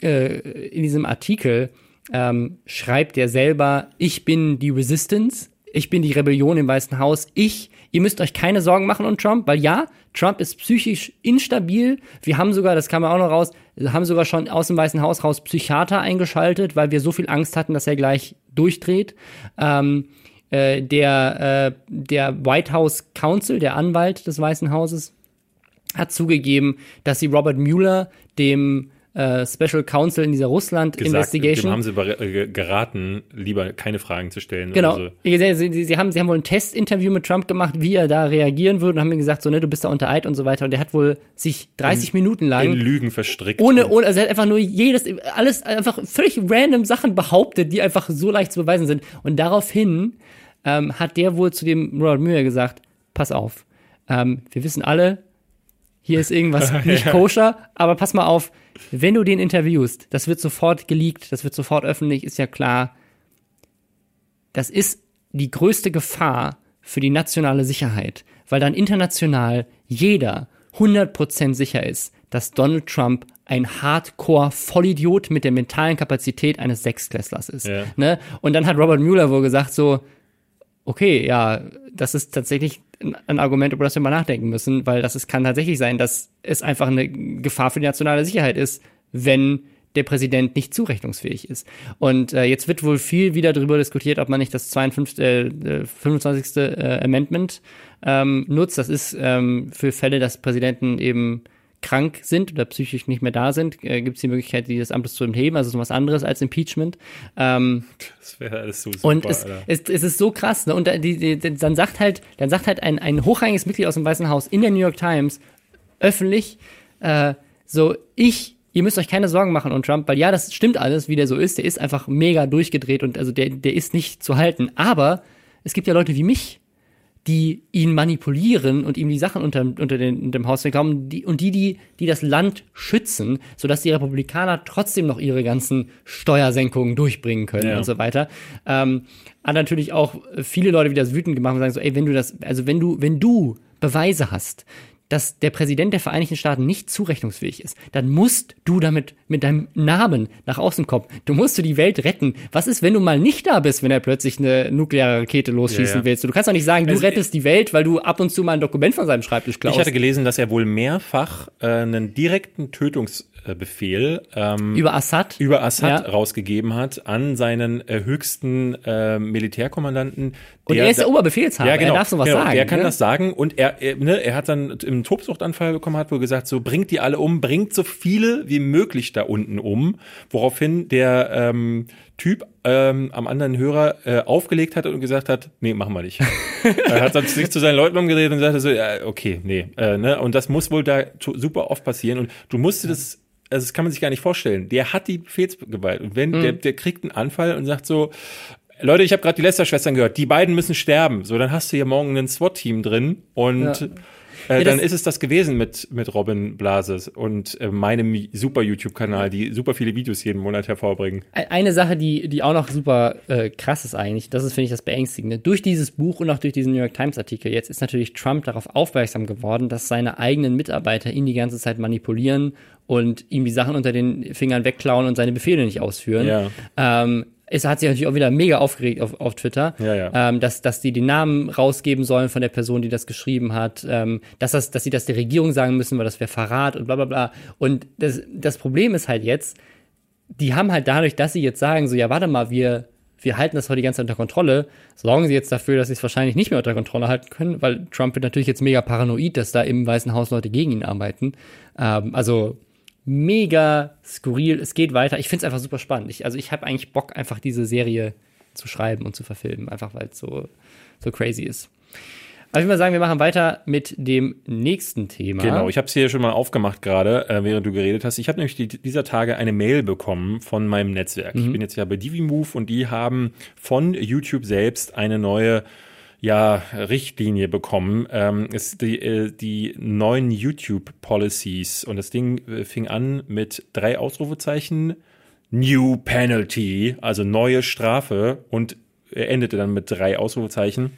Speaker 2: äh, in diesem Artikel ähm, schreibt er selber, ich bin die Resistance ich bin die Rebellion im Weißen Haus, ich, ihr müsst euch keine Sorgen machen um Trump, weil ja, Trump ist psychisch instabil. Wir haben sogar, das kam auch noch raus, haben sogar schon aus dem Weißen Haus raus Psychiater eingeschaltet, weil wir so viel Angst hatten, dass er gleich durchdreht. Ähm, äh, der, äh, der White House Counsel, der Anwalt des Weißen Hauses, hat zugegeben, dass sie Robert Mueller, dem äh, Special Counsel in dieser Russland-Investigation.
Speaker 1: Dem haben sie äh, geraten, lieber keine Fragen zu stellen.
Speaker 2: Genau. So. Sie, sie, haben, sie haben wohl ein Testinterview mit Trump gemacht, wie er da reagieren würde und haben ihm gesagt, so, ne, du bist da unter Eid und so weiter. Und der hat wohl sich 30 in, Minuten lang.
Speaker 1: In Lügen verstrickt.
Speaker 2: Ohne, ohne, also er hat einfach nur jedes, alles, einfach völlig random Sachen behauptet, die einfach so leicht zu beweisen sind. Und daraufhin ähm, hat der wohl zu dem Robert Mueller gesagt, pass auf, ähm, wir wissen alle, hier ist irgendwas nicht koscher, aber pass mal auf, wenn du den interviewst, das wird sofort geleakt, das wird sofort öffentlich, ist ja klar. Das ist die größte Gefahr für die nationale Sicherheit, weil dann international jeder 100% sicher ist, dass Donald Trump ein Hardcore-Vollidiot mit der mentalen Kapazität eines Sechsklässlers ist. Ja. Ne? Und dann hat Robert Mueller wohl gesagt so, okay, ja, das ist tatsächlich ein Argument, über das wir mal nachdenken müssen, weil das ist, kann tatsächlich sein, dass es einfach eine Gefahr für die nationale Sicherheit ist, wenn der Präsident nicht zurechnungsfähig ist. Und äh, jetzt wird wohl viel wieder darüber diskutiert, ob man nicht das 52, äh, 25. Äh, Amendment ähm, nutzt. Das ist ähm, für Fälle, dass Präsidenten eben krank sind oder psychisch nicht mehr da sind, äh, gibt es die Möglichkeit, die des Amtes zu entheben, also so was anderes als Impeachment. Ähm, das wäre alles so super, Und es, es, es, ist so krass, ne? Und die, die, dann sagt halt, dann sagt halt ein, ein hochrangiges Mitglied aus dem Weißen Haus in der New York Times öffentlich, äh, so, ich, ihr müsst euch keine Sorgen machen um Trump, weil ja, das stimmt alles, wie der so ist, der ist einfach mega durchgedreht und also der, der ist nicht zu halten. Aber es gibt ja Leute wie mich, die ihn manipulieren und ihm die Sachen unter, unter, den, unter dem Haus bekommen, die, und die, die, die das Land schützen, sodass die Republikaner trotzdem noch ihre ganzen Steuersenkungen durchbringen können
Speaker 1: Ja.
Speaker 2: und so weiter. Ähm, hat natürlich auch viele Leute wieder das wütend gemacht und sagen so, ey, wenn du das, also wenn du, wenn du Beweise hast, dass der Präsident der Vereinigten Staaten nicht zurechnungsfähig ist, dann musst du damit mit deinem Namen nach außen kommen. Du musst du die Welt retten. Was ist, wenn du mal nicht da bist, wenn er plötzlich eine nukleare Rakete losschießen
Speaker 1: Ja, ja.
Speaker 2: willst? Du kannst doch nicht sagen, du
Speaker 1: Also,
Speaker 2: rettest die Welt, weil du ab und zu mal ein Dokument von seinem Schreibtisch klaust.
Speaker 1: Ich hatte gelesen, dass er wohl mehrfach äh, einen direkten Tötungsbefehl ähm,
Speaker 2: über Assad.
Speaker 1: über Assad
Speaker 2: Ja.
Speaker 1: rausgegeben hat an seinen äh, höchsten äh, Militärkommandanten.
Speaker 2: Und er ist der Oberbefehlshaber.
Speaker 1: Ja, genau.
Speaker 2: Er darf sowas
Speaker 1: genau.
Speaker 2: sagen.
Speaker 1: Er kann
Speaker 2: ne?
Speaker 1: das sagen und er, er, ne, er hat dann im Tobsuchtanfall bekommen, hat wohl gesagt, so bringt die alle um, bringt so viele wie möglich da unten um, woraufhin der ähm, Typ ähm, am anderen Hörer äh, aufgelegt hat und gesagt hat, nee, machen wir nicht. er hat dann sich zu seinen Leuten umgedreht und sagte so, ja, okay, nee, äh, ne, und das muss wohl da super oft passieren und du musst dir das also das kann man sich gar nicht vorstellen. Der hat die Befehlsgewalt und wenn der, der kriegt einen Anfall und sagt so, Leute, ich habe gerade die Lester-Schwestern gehört, die beiden müssen sterben. So, dann hast du hier morgen ein SWAT-Team drin und
Speaker 2: Ja.
Speaker 1: Äh,
Speaker 2: Ja,
Speaker 1: dann ist es das gewesen mit, mit Robin Blases und äh, meinem super YouTube-Kanal, die super viele Videos jeden Monat hervorbringen.
Speaker 2: Eine Sache, die, die auch noch super äh, krass ist eigentlich, das ist, finde ich, das Beängstigende. Durch dieses Buch und auch durch diesen New York Times-Artikel jetzt ist natürlich Trump darauf aufmerksam geworden, dass seine eigenen Mitarbeiter ihn die ganze Zeit manipulieren und ihm die Sachen unter den Fingern wegklauen und seine Befehle nicht ausführen.
Speaker 1: Ja.
Speaker 2: Ähm, es hat sich natürlich auch wieder mega aufgeregt auf, auf Twitter,
Speaker 1: Ja, ja.
Speaker 2: Ähm, dass, dass die den Namen rausgeben sollen von der Person, die das geschrieben hat, ähm, dass, das, dass sie das der Regierung sagen müssen, weil das wäre Verrat und bla bla bla. Und das, das Problem ist halt jetzt, die haben halt dadurch, dass sie jetzt sagen, so, ja, warte mal, wir, wir halten das heute die ganze Zeit unter Kontrolle, sorgen sie jetzt dafür, dass sie es wahrscheinlich nicht mehr unter Kontrolle halten können, weil Trump wird natürlich jetzt mega paranoid, dass da im Weißen Haus Leute gegen ihn arbeiten. Ähm, also mega skurril, es geht weiter. Ich finde es einfach super spannend. Ich, also ich habe eigentlich Bock, einfach diese Serie zu schreiben und zu verfilmen, einfach weil es so, so crazy ist. Aber ich würde mal sagen, wir machen weiter mit dem nächsten Thema.
Speaker 1: Genau, ich habe es hier schon mal aufgemacht gerade, äh, während du geredet hast. Ich habe nämlich die, dieser Tage eine Mail bekommen von meinem Netzwerk. Ich bin jetzt ja bei DiviMove und die haben von YouTube selbst eine neue ja, Richtlinie bekommen. Ähm, ist die, äh, die neuen YouTube Policies und das Ding äh, fing an mit drei Ausrufezeichen, New Penalty, also neue Strafe und äh, endete dann mit drei Ausrufezeichen.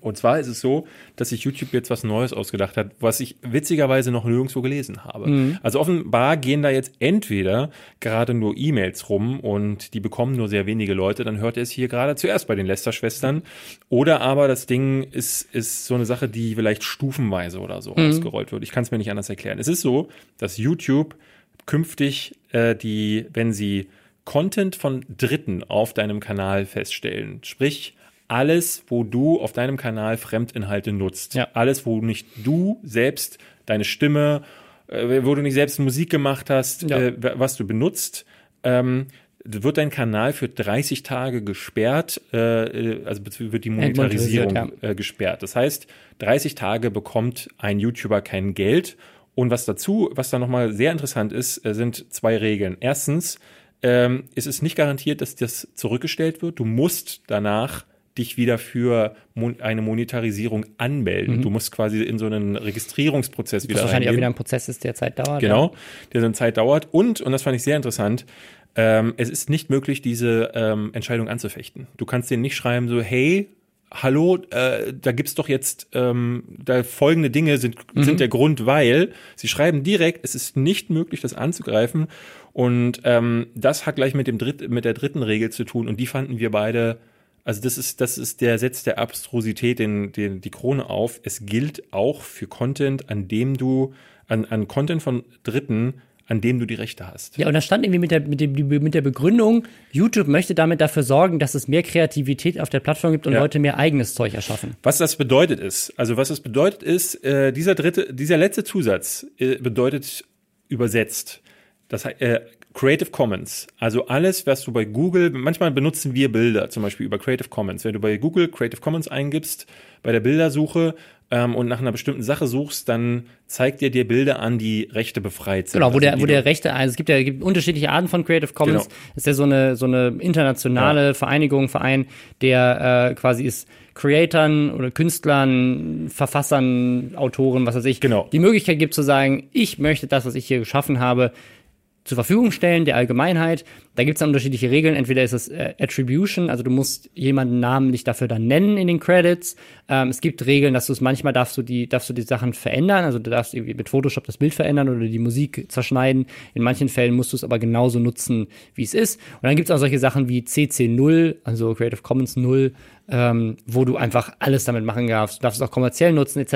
Speaker 1: Und zwar ist es so, dass sich YouTube jetzt was Neues ausgedacht hat, was ich witzigerweise noch nirgendwo gelesen habe. Also offenbar gehen da jetzt entweder gerade nur E-Mails rum und die bekommen nur sehr wenige Leute, dann hört ihr es hier gerade zuerst bei den Lester-Schwestern. Oder aber das Ding ist, ist so eine Sache, die vielleicht stufenweise oder so ausgerollt wird. Ich kann es mir nicht anders erklären. Es ist so, dass YouTube künftig äh, die, wenn sie Content von Dritten auf deinem Kanal feststellen, sprich alles, wo du auf deinem Kanal Fremdinhalte nutzt,
Speaker 2: Ja.
Speaker 1: alles, wo nicht du selbst deine Stimme, äh, wo du nicht selbst Musik gemacht hast,
Speaker 2: Ja.
Speaker 1: äh, was du benutzt, ähm, wird dein Kanal für 30 Tage gesperrt, äh, also bezieh- wird die Monetarisierung
Speaker 2: Entmonetarisiert,
Speaker 1: äh, gesperrt. Das heißt, 30 Tage bekommt ein YouTuber kein Geld. Und was dazu, was da nochmal sehr interessant ist, äh, sind zwei Regeln. Erstens, ähm, es ist nicht garantiert, dass das zurückgestellt wird. Du musst danach dich wieder für mon eine Monetarisierung anmelden. Du musst quasi in so einen Registrierungsprozess wieder
Speaker 2: Was wahrscheinlich auch
Speaker 1: reingehen.
Speaker 2: wieder ein Prozess ist, der Zeit dauert.
Speaker 1: Genau, der so eine Zeit dauert. Und, und das fand ich sehr interessant, ähm, es ist nicht möglich, diese ähm, Entscheidung anzufechten. Du kannst denen nicht schreiben, so, hey, hallo, äh, da gibt's doch jetzt, ähm, da folgende Dinge sind, sind der Grund, weil sie schreiben direkt, es ist nicht möglich, das anzugreifen. Und ähm, das hat gleich mit, dem Dritt, mit der dritten Regel zu tun. Und die fanden wir beide also das ist, das ist der Setz der Abstrusität, den, den, die Krone auf. Es gilt auch für Content, an dem du, an, an Content von Dritten, an dem du die Rechte hast.
Speaker 2: Ja, und da stand irgendwie mit der, mit, dem, mit der Begründung, YouTube möchte damit dafür sorgen, dass es mehr Kreativität auf der Plattform gibt und
Speaker 1: Ja.
Speaker 2: Leute mehr eigenes Zeug erschaffen.
Speaker 1: Was das bedeutet ist, also was das bedeutet ist, äh, dieser dritte, dieser letzte Zusatz äh, bedeutet übersetzt, das heißt, äh, Creative Commons, also alles, was du bei Google, manchmal benutzen wir Bilder, zum Beispiel über Creative Commons. Wenn du bei Google Creative Commons eingibst, bei der Bildersuche, ähm, und nach einer bestimmten Sache suchst, dann zeigt er dir Bilder an, die Rechte befreit sind.
Speaker 2: Genau, wo
Speaker 1: Also
Speaker 2: der, wo der Rechte, also es gibt ja es gibt unterschiedliche Arten von Creative Commons.
Speaker 1: Genau.
Speaker 2: Das ist ja so eine, so eine internationale Vereinigung, Verein, der äh, quasi ist Creatern oder Künstlern, Verfassern, Autoren, was weiß ich,
Speaker 1: Genau.
Speaker 2: die Möglichkeit gibt zu sagen, ich möchte das, was ich hier geschaffen habe, zur Verfügung stellen, der Allgemeinheit. Da gibt es dann unterschiedliche Regeln. Entweder ist es äh, Attribution, also du musst jemanden namentlich dafür dann nennen in den Credits. Ähm, es gibt Regeln, dass du es manchmal darfst du die, darfst du die Sachen verändern. Also du darfst irgendwie mit Photoshop das Bild verändern oder die Musik zerschneiden. In manchen Fällen musst du es aber genauso nutzen, wie es ist. Und dann gibt es auch solche Sachen wie CC0, also Creative Commons 0, ähm, wo du einfach alles damit machen darfst. Du darfst es auch kommerziell nutzen, etc.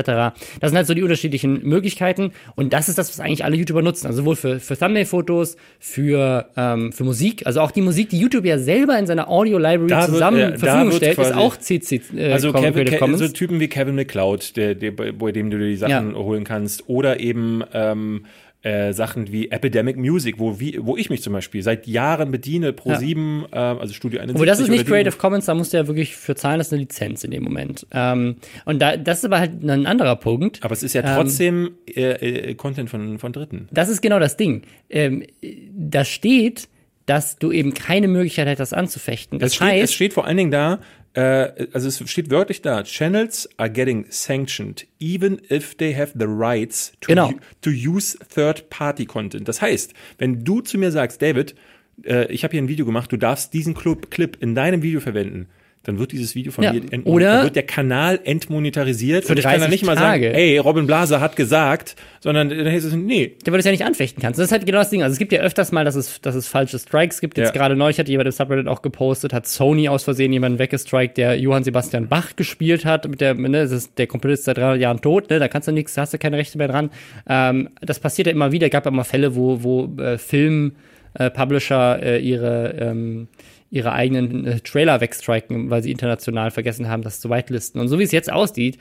Speaker 2: Das sind halt so die unterschiedlichen Möglichkeiten. Und das ist das, was eigentlich alle YouTuber nutzen. Also sowohl für, für Thumbnail-Fotos, für, ähm, für Musik. Also auch die Musik, die YouTube ja selber in seiner Audio-Library
Speaker 1: Da wird,
Speaker 2: zusammen
Speaker 1: äh,
Speaker 2: zur
Speaker 1: da
Speaker 2: Verfügung
Speaker 1: wird
Speaker 2: stellt, ist auch CC äh,
Speaker 1: Also Kevin,
Speaker 2: Creative Commons.
Speaker 1: so Typen wie Kevin McCloud, der, der, bei dem du dir die Sachen
Speaker 2: Ja.
Speaker 1: holen kannst. Oder eben ähm, äh, Sachen wie Epidemic Music, wo, wie, wo ich mich zum Beispiel seit Jahren bediene, Pro
Speaker 2: Ja.
Speaker 1: 7, äh, also Studio 71.
Speaker 2: Aber das ist nicht Creative Commons, da musst du ja wirklich für zahlen, das ist eine Lizenz in dem Moment. Ähm, und da, das ist aber halt ein anderer Punkt.
Speaker 1: Aber es ist ja
Speaker 2: Ähm,
Speaker 1: trotzdem äh, äh, Content von, von Dritten.
Speaker 2: Das ist genau das Ding. Ähm, da steht, dass du eben keine Möglichkeit hättest, das anzufechten. Das
Speaker 1: Es steht,
Speaker 2: heißt,
Speaker 1: es steht vor allen Dingen da, äh, also es steht wörtlich da, Channels are getting sanctioned, even if they have the rights to,
Speaker 2: Genau.
Speaker 1: to use third-party content. Das heißt, wenn du zu mir sagst, David, äh, ich habe hier ein Video gemacht, du darfst diesen Club, Clip in deinem Video verwenden, dann wird dieses Video von
Speaker 2: Ja,
Speaker 1: mir entmonetarisiert.
Speaker 2: oder-
Speaker 1: dann wird der Kanal entmonetarisiert.
Speaker 2: Für
Speaker 1: und ich kann dann
Speaker 2: 30
Speaker 1: nicht mal
Speaker 2: Tage.
Speaker 1: sagen, ey, Robin Blaser hat gesagt, sondern dann heißt es, nee,
Speaker 2: der du es ja nicht anfechten kannst. Das ist halt genau das Ding. Also es gibt ja öfters mal, dass es, dass es falsche Strikes gibt. Jetzt
Speaker 1: Ja.
Speaker 2: gerade neulich hat jemand im Subreddit auch gepostet, hat Sony aus Versehen jemanden weggestrikt, der Johann Sebastian Bach gespielt hat. Mit der, ne, das ist, der Komponist ist seit 300 Jahren tot, ne, da kannst du nichts, da hast du keine Rechte mehr dran. Ähm, das passiert ja immer wieder. Gab ja immer Fälle, wo, wo äh, Film, äh, Publisher äh, ihre ähm, ihre eigenen äh, Trailer wegstriken, weil sie international vergessen haben, das zu whitelisten. Und so wie es jetzt aussieht,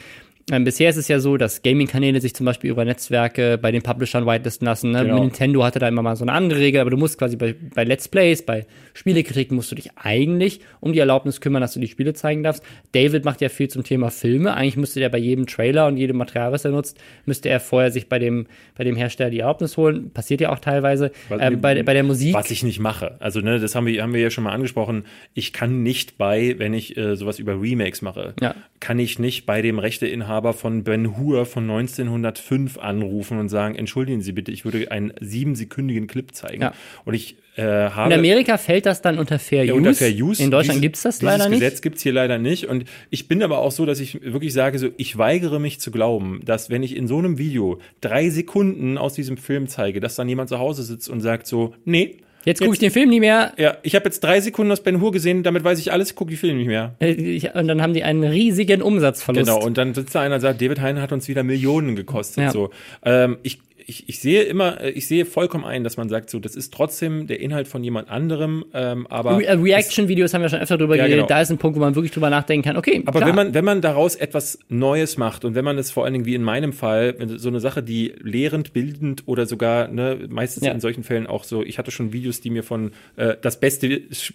Speaker 2: ähm, bisher ist es ja so, dass Gaming-Kanäle sich zum Beispiel über Netzwerke bei den Publishern whitelisten lassen. Ne?
Speaker 1: Genau.
Speaker 2: Nintendo hatte da immer mal so eine andere Regel, aber du musst quasi bei, bei Let's Plays, bei Spielekritiken musst du dich eigentlich um die Erlaubnis kümmern, dass du die Spiele zeigen darfst. David macht ja viel zum Thema Filme. Eigentlich müsste der bei jedem Trailer und jedem Material, was er nutzt, müsste er vorher sich bei dem, bei dem Hersteller die Erlaubnis holen. Passiert ja auch teilweise.
Speaker 1: Was-
Speaker 2: Ähm, bei, bei der Musik.
Speaker 1: Was ich nicht mache. Also, ne, das haben wir, haben wir ja schon mal angesprochen. Ich kann nicht bei, wenn ich äh, sowas über Remakes mache,
Speaker 2: Ja.
Speaker 1: Kann ich nicht bei dem Rechteinhaber von Ben Hur von 1905 anrufen und sagen, entschuldigen Sie bitte, ich würde einen siebensekündigen Clip zeigen.
Speaker 2: Ja.
Speaker 1: Und ich äh,
Speaker 2: In Amerika fällt das dann unter Fair
Speaker 1: ja,
Speaker 2: Use.
Speaker 1: unter Fair Use.
Speaker 2: In Deutschland
Speaker 1: Dieses-
Speaker 2: gibt's das leider nicht.
Speaker 1: Gesetz gibt's hier leider nicht. Und ich bin aber auch so, dass ich wirklich sage, so, ich weigere mich zu glauben, dass wenn ich in so einem Video drei Sekunden aus diesem Film zeige, dass dann jemand zu Hause sitzt und sagt so, nee,
Speaker 2: Jetzt gucke ich den Film nie mehr.
Speaker 1: ja, ich habe jetzt drei Sekunden aus Ben Hur gesehen, damit weiß ich alles, ich gucke die Filme nicht mehr.
Speaker 2: Äh, ich- Und dann haben die einen riesigen Umsatzverlust.
Speaker 1: Genau, und dann sitzt da einer und sagt, David Hein hat uns wieder Millionen gekostet.
Speaker 2: Ja.
Speaker 1: So. Ähm, ich, ich, ich sehe immer, äh, ich sehe vollkommen ein, dass man sagt, so, das ist trotzdem der Inhalt von jemand anderem, ähm, aber.
Speaker 2: Re äh, Reaction-Videos haben wir schon öfter drüber
Speaker 1: Ja,
Speaker 2: geredet.
Speaker 1: genau.
Speaker 2: Da ist ein Punkt, wo man wirklich drüber nachdenken kann. Okay,
Speaker 1: Aber
Speaker 2: klar.
Speaker 1: wenn man, wenn man daraus etwas Neues macht und wenn man es vor allen Dingen wie in meinem Fall, so eine Sache, die lehrend, bildend oder sogar, ne, meistens
Speaker 2: Ja.
Speaker 1: in solchen Fällen auch so, ich hatte schon Videos, die mir von äh, das beste,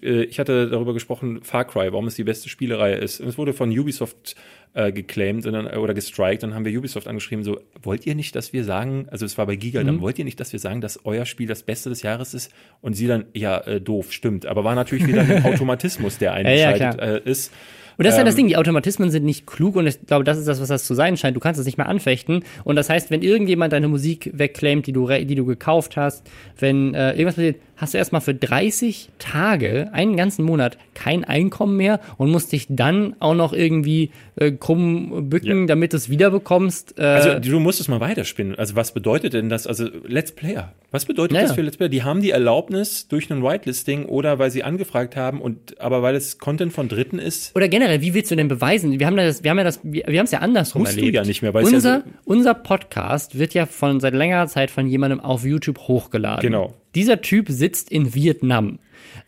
Speaker 1: äh, ich hatte darüber gesprochen, Far Cry, warum es die beste Spielereihe ist. Und es wurde von Ubisoft äh, geclaimed und dann, oder gestrikt. Dann haben wir Ubisoft angeschrieben, so, wollt ihr nicht, dass wir sagen, also es war bei Giga,
Speaker 2: Mhm.
Speaker 1: dann wollt ihr nicht, dass wir sagen, dass euer Spiel das Beste des Jahres ist? Und sie dann, ja, äh, doof, stimmt. Aber war natürlich wieder ein Automatismus, der
Speaker 2: ja,
Speaker 1: eingeschaltet
Speaker 2: klar.
Speaker 1: äh, ist.
Speaker 2: Und das ist ja das
Speaker 1: Ähm,
Speaker 2: Ding, die Automatismen sind nicht klug und ich glaube, das ist das, was das zu sein scheint. Du kannst es nicht mehr anfechten. Und das heißt, wenn irgendjemand deine Musik wegclaimt, die du, die du gekauft hast, wenn äh, irgendwas passiert, hast du erstmal für 30 Tage, einen ganzen Monat, kein Einkommen mehr und musst dich dann auch noch irgendwie äh, krumm bücken,
Speaker 1: Ja.
Speaker 2: damit du es wiederbekommst. Äh,
Speaker 1: Also du musst es mal weiterspinnen. Also was bedeutet denn das? Also Let's Player. Was bedeutet
Speaker 2: Naja.
Speaker 1: das für Let's Player? Die haben die Erlaubnis durch ein Whitelisting oder weil sie angefragt haben und aber weil es Content von Dritten ist.
Speaker 2: Oder generell, wie willst du denn beweisen? Wir haben das, wir haben ja das, wir, wir haben es ja andersrum
Speaker 1: Musst du
Speaker 2: erlebt.
Speaker 1: ja nicht mehr, weil es ja
Speaker 2: unser,
Speaker 1: so-
Speaker 2: unser Podcast wird ja von seit längerer Zeit von jemandem auf YouTube hochgeladen.
Speaker 1: Genau.
Speaker 2: Dieser Typ sitzt in Vietnam.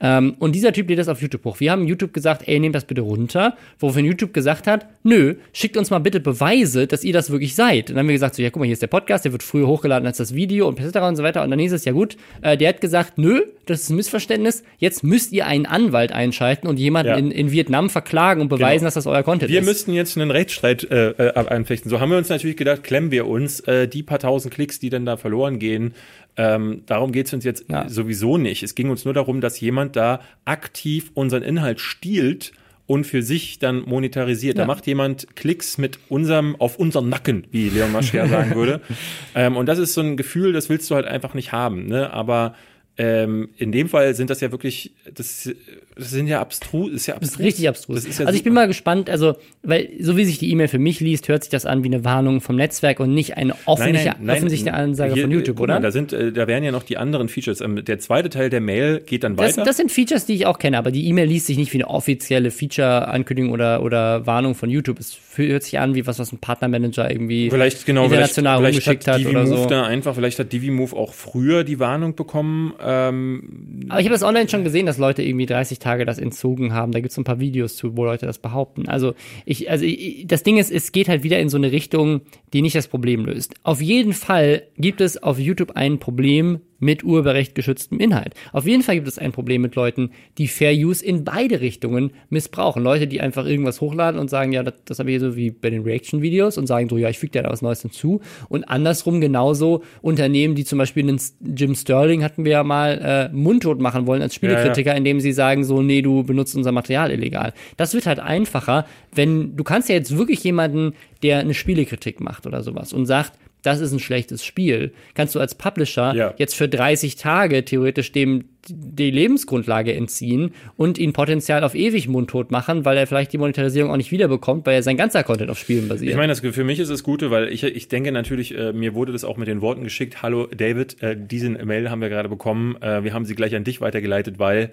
Speaker 2: Ähm, und dieser Typ lädt das auf YouTube hoch. Wir haben YouTube gesagt, ey, nehmt das bitte runter. Woraufhin YouTube gesagt hat, nö, schickt uns mal bitte Beweise, dass ihr das wirklich seid. Und dann haben wir gesagt, so, ja, guck mal, hier ist der Podcast, der wird früher hochgeladen als das Video und etc. und so weiter. Und dann hieß es, ja gut, äh, der hat gesagt, nö, das ist ein Missverständnis. Jetzt müsst ihr einen Anwalt einschalten und jemanden
Speaker 1: Ja.
Speaker 2: in, in Vietnam verklagen und beweisen,
Speaker 1: Genau.
Speaker 2: dass das euer Content
Speaker 1: Wir
Speaker 2: ist.
Speaker 1: müssten jetzt einen Rechtsstreit äh, äh, einfechten. So haben wir uns natürlich gedacht, klemmen wir uns äh, die paar tausend Klicks, die dann da verloren gehen. Ähm, darum geht es uns jetzt
Speaker 2: Ja.
Speaker 1: sowieso nicht. Es ging uns nur darum, dass jemand da aktiv unseren Inhalt stiehlt und für sich dann monetarisiert. Da
Speaker 2: Ja.
Speaker 1: macht jemand Klicks mit unserem, auf unseren Nacken, wie Leon Maschke sagen würde. Ähm, und das ist so ein Gefühl, das willst du halt einfach nicht haben. Ne? Aber ähm, in dem Fall sind das ja wirklich, das, das sind ja abstrus, ist ja
Speaker 2: Das
Speaker 1: abstrus.
Speaker 2: ist richtig abstrus.
Speaker 1: Das ist ja
Speaker 2: also ich bin mal gespannt, also, weil so wie sich die E-Mail für mich liest, hört sich das an wie eine Warnung vom Netzwerk und nicht eine offensichtliche, offensichtliche Ansage
Speaker 1: Hier,
Speaker 2: von YouTube,
Speaker 1: guck mal,
Speaker 2: oder?
Speaker 1: Da sind, äh, da wären ja noch die anderen Features. Ähm, Der zweite Teil der Mail geht dann
Speaker 2: Das,
Speaker 1: weiter.
Speaker 2: das sind Features, die ich auch kenne, aber die E-Mail liest sich nicht wie eine offizielle Feature-Ankündigung oder, oder Warnung von YouTube. Es hört sich an wie was, was ein Partnermanager irgendwie
Speaker 1: Vielleicht genau,
Speaker 2: international
Speaker 1: vielleicht, vielleicht
Speaker 2: rumgeschickt
Speaker 1: hat
Speaker 2: hat oder so.
Speaker 1: da einfach, vielleicht hat DiviMove auch früher die Warnung bekommen. Ähm,
Speaker 2: Aber ich habe das online schon gesehen, dass Leute irgendwie 30 Tage das entzogen haben. Da gibt es ein paar Videos zu, wo Leute das behaupten. Also ich, also ich, das Ding ist, es geht halt wieder in so eine Richtung, die nicht das Problem löst. Auf jeden Fall gibt es auf YouTube ein Problem mit urheberrecht geschütztem Inhalt. Auf jeden Fall gibt es ein Problem mit Leuten, die Fair Use in beide Richtungen missbrauchen. Leute, die einfach irgendwas hochladen und sagen, ja, das, das habe ich hier so wie bei den Reaction-Videos und sagen so, ja, ich füge dir da was Neues hinzu. Und andersrum genauso Unternehmen, die zum Beispiel einen Jim Sterling hatten wir ja mal äh, mundtot machen wollen als Spielekritiker, indem sie sagen so, nee, du benutzt unser Material illegal. Das wird halt einfacher, wenn du kannst ja jetzt wirklich jemanden, der eine Spielekritik macht oder sowas und sagt, das ist ein schlechtes Spiel. Kannst du als Publisher
Speaker 1: Ja.
Speaker 2: jetzt für 30 Tage theoretisch dem die Lebensgrundlage entziehen und ihn potenziell auf ewig mundtot machen, weil er vielleicht die Monetarisierung auch nicht wiederbekommt, weil er sein ganzer Content auf Spielen basiert.
Speaker 1: ich meine, das, für mich ist es Gute, weil ich, ich denke natürlich, äh, mir wurde das auch mit den Worten geschickt, hallo David, äh, diesen Mail haben wir gerade bekommen, äh, wir haben sie gleich an dich weitergeleitet, weil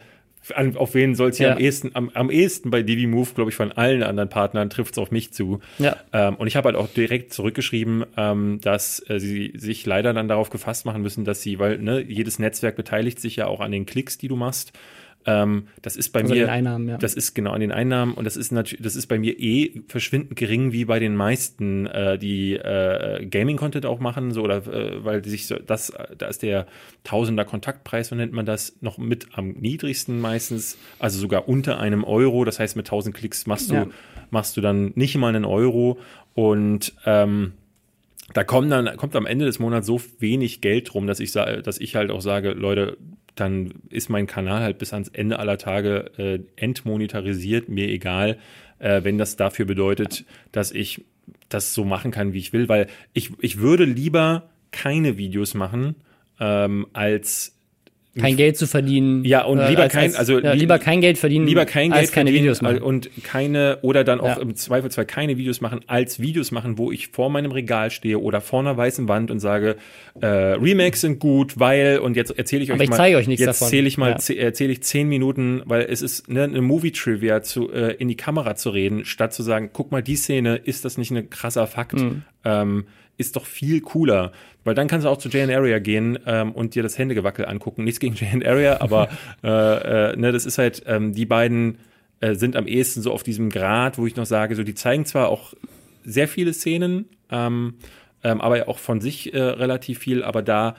Speaker 1: an, auf wen soll es hier
Speaker 2: Ja.
Speaker 1: am ehesten, am, am ehesten bei DiviMove, glaube ich, von allen anderen Partnern trifft es auf mich zu.
Speaker 2: Ja.
Speaker 1: Ähm, und ich habe halt auch direkt zurückgeschrieben, ähm, dass äh, sie sich leider dann darauf gefasst machen müssen, dass sie, weil ne, jedes Netzwerk beteiligt sich ja auch an den Klicks, die du machst. Ähm, das ist bei
Speaker 2: Also
Speaker 1: mir,
Speaker 2: den Einnahmen, ja.
Speaker 1: das ist genau an den Einnahmen und das ist natürlich, das ist bei mir eh verschwindend gering wie bei den meisten, äh, die äh, Gaming-Content auch machen, so oder äh, weil die sich so, das, da ist der Tausender Kontaktpreis, so nennt man das, noch mit am niedrigsten meistens, also sogar unter einem Euro. Das heißt, mit 1000 Klicks machst du,
Speaker 2: Ja.
Speaker 1: machst du dann nicht mal einen Euro und ähm, da kommt dann kommt am Ende des Monats so wenig Geld rum, dass ich dass ich halt auch sage, Leute, dann ist mein Kanal halt bis ans Ende aller Tage äh, entmonetarisiert, mir egal, äh, wenn das dafür bedeutet, dass ich das so machen kann, wie ich will, weil ich ich würde lieber keine Videos machen, ähm, als
Speaker 2: kein Geld zu verdienen.
Speaker 1: Ja, und
Speaker 2: äh,
Speaker 1: lieber
Speaker 2: als,
Speaker 1: kein-
Speaker 2: als,
Speaker 1: also
Speaker 2: ja,
Speaker 1: li-
Speaker 2: lieber kein Geld verdienen,
Speaker 1: lieber kein
Speaker 2: als
Speaker 1: Geld
Speaker 2: keine
Speaker 1: verdienen
Speaker 2: Videos machen.
Speaker 1: und keine oder dann auch
Speaker 2: Ja.
Speaker 1: im Zweifelsfall keine Videos machen, als Videos machen, wo ich vor meinem Regal stehe oder vor einer weißen Wand und sage, äh, Remakes sind gut, weil und jetzt erzähle ich euch
Speaker 2: Aber ich
Speaker 1: mal,
Speaker 2: zeige euch nichts
Speaker 1: jetzt
Speaker 2: davon.
Speaker 1: zähle ich mal
Speaker 2: Ja.
Speaker 1: erzähle ich zehn Minuten, weil es ist ne, eine Movie Trivia zu äh, in die Kamera zu reden, statt zu sagen, guck mal die Szene, ist das nicht ein krasser Fakt?
Speaker 2: Mhm.
Speaker 1: Ähm, ist doch viel cooler. Weil dann kannst du auch zu JN Area gehen ähm, und dir das Händegewackel angucken. Nichts gegen JN Area, aber äh, äh, ne, das ist halt, ähm, die beiden äh, sind am ehesten so auf diesem Grad, wo ich noch sage, so die zeigen zwar auch sehr viele Szenen, ähm, ähm, aber ja auch von sich äh, relativ viel, aber da,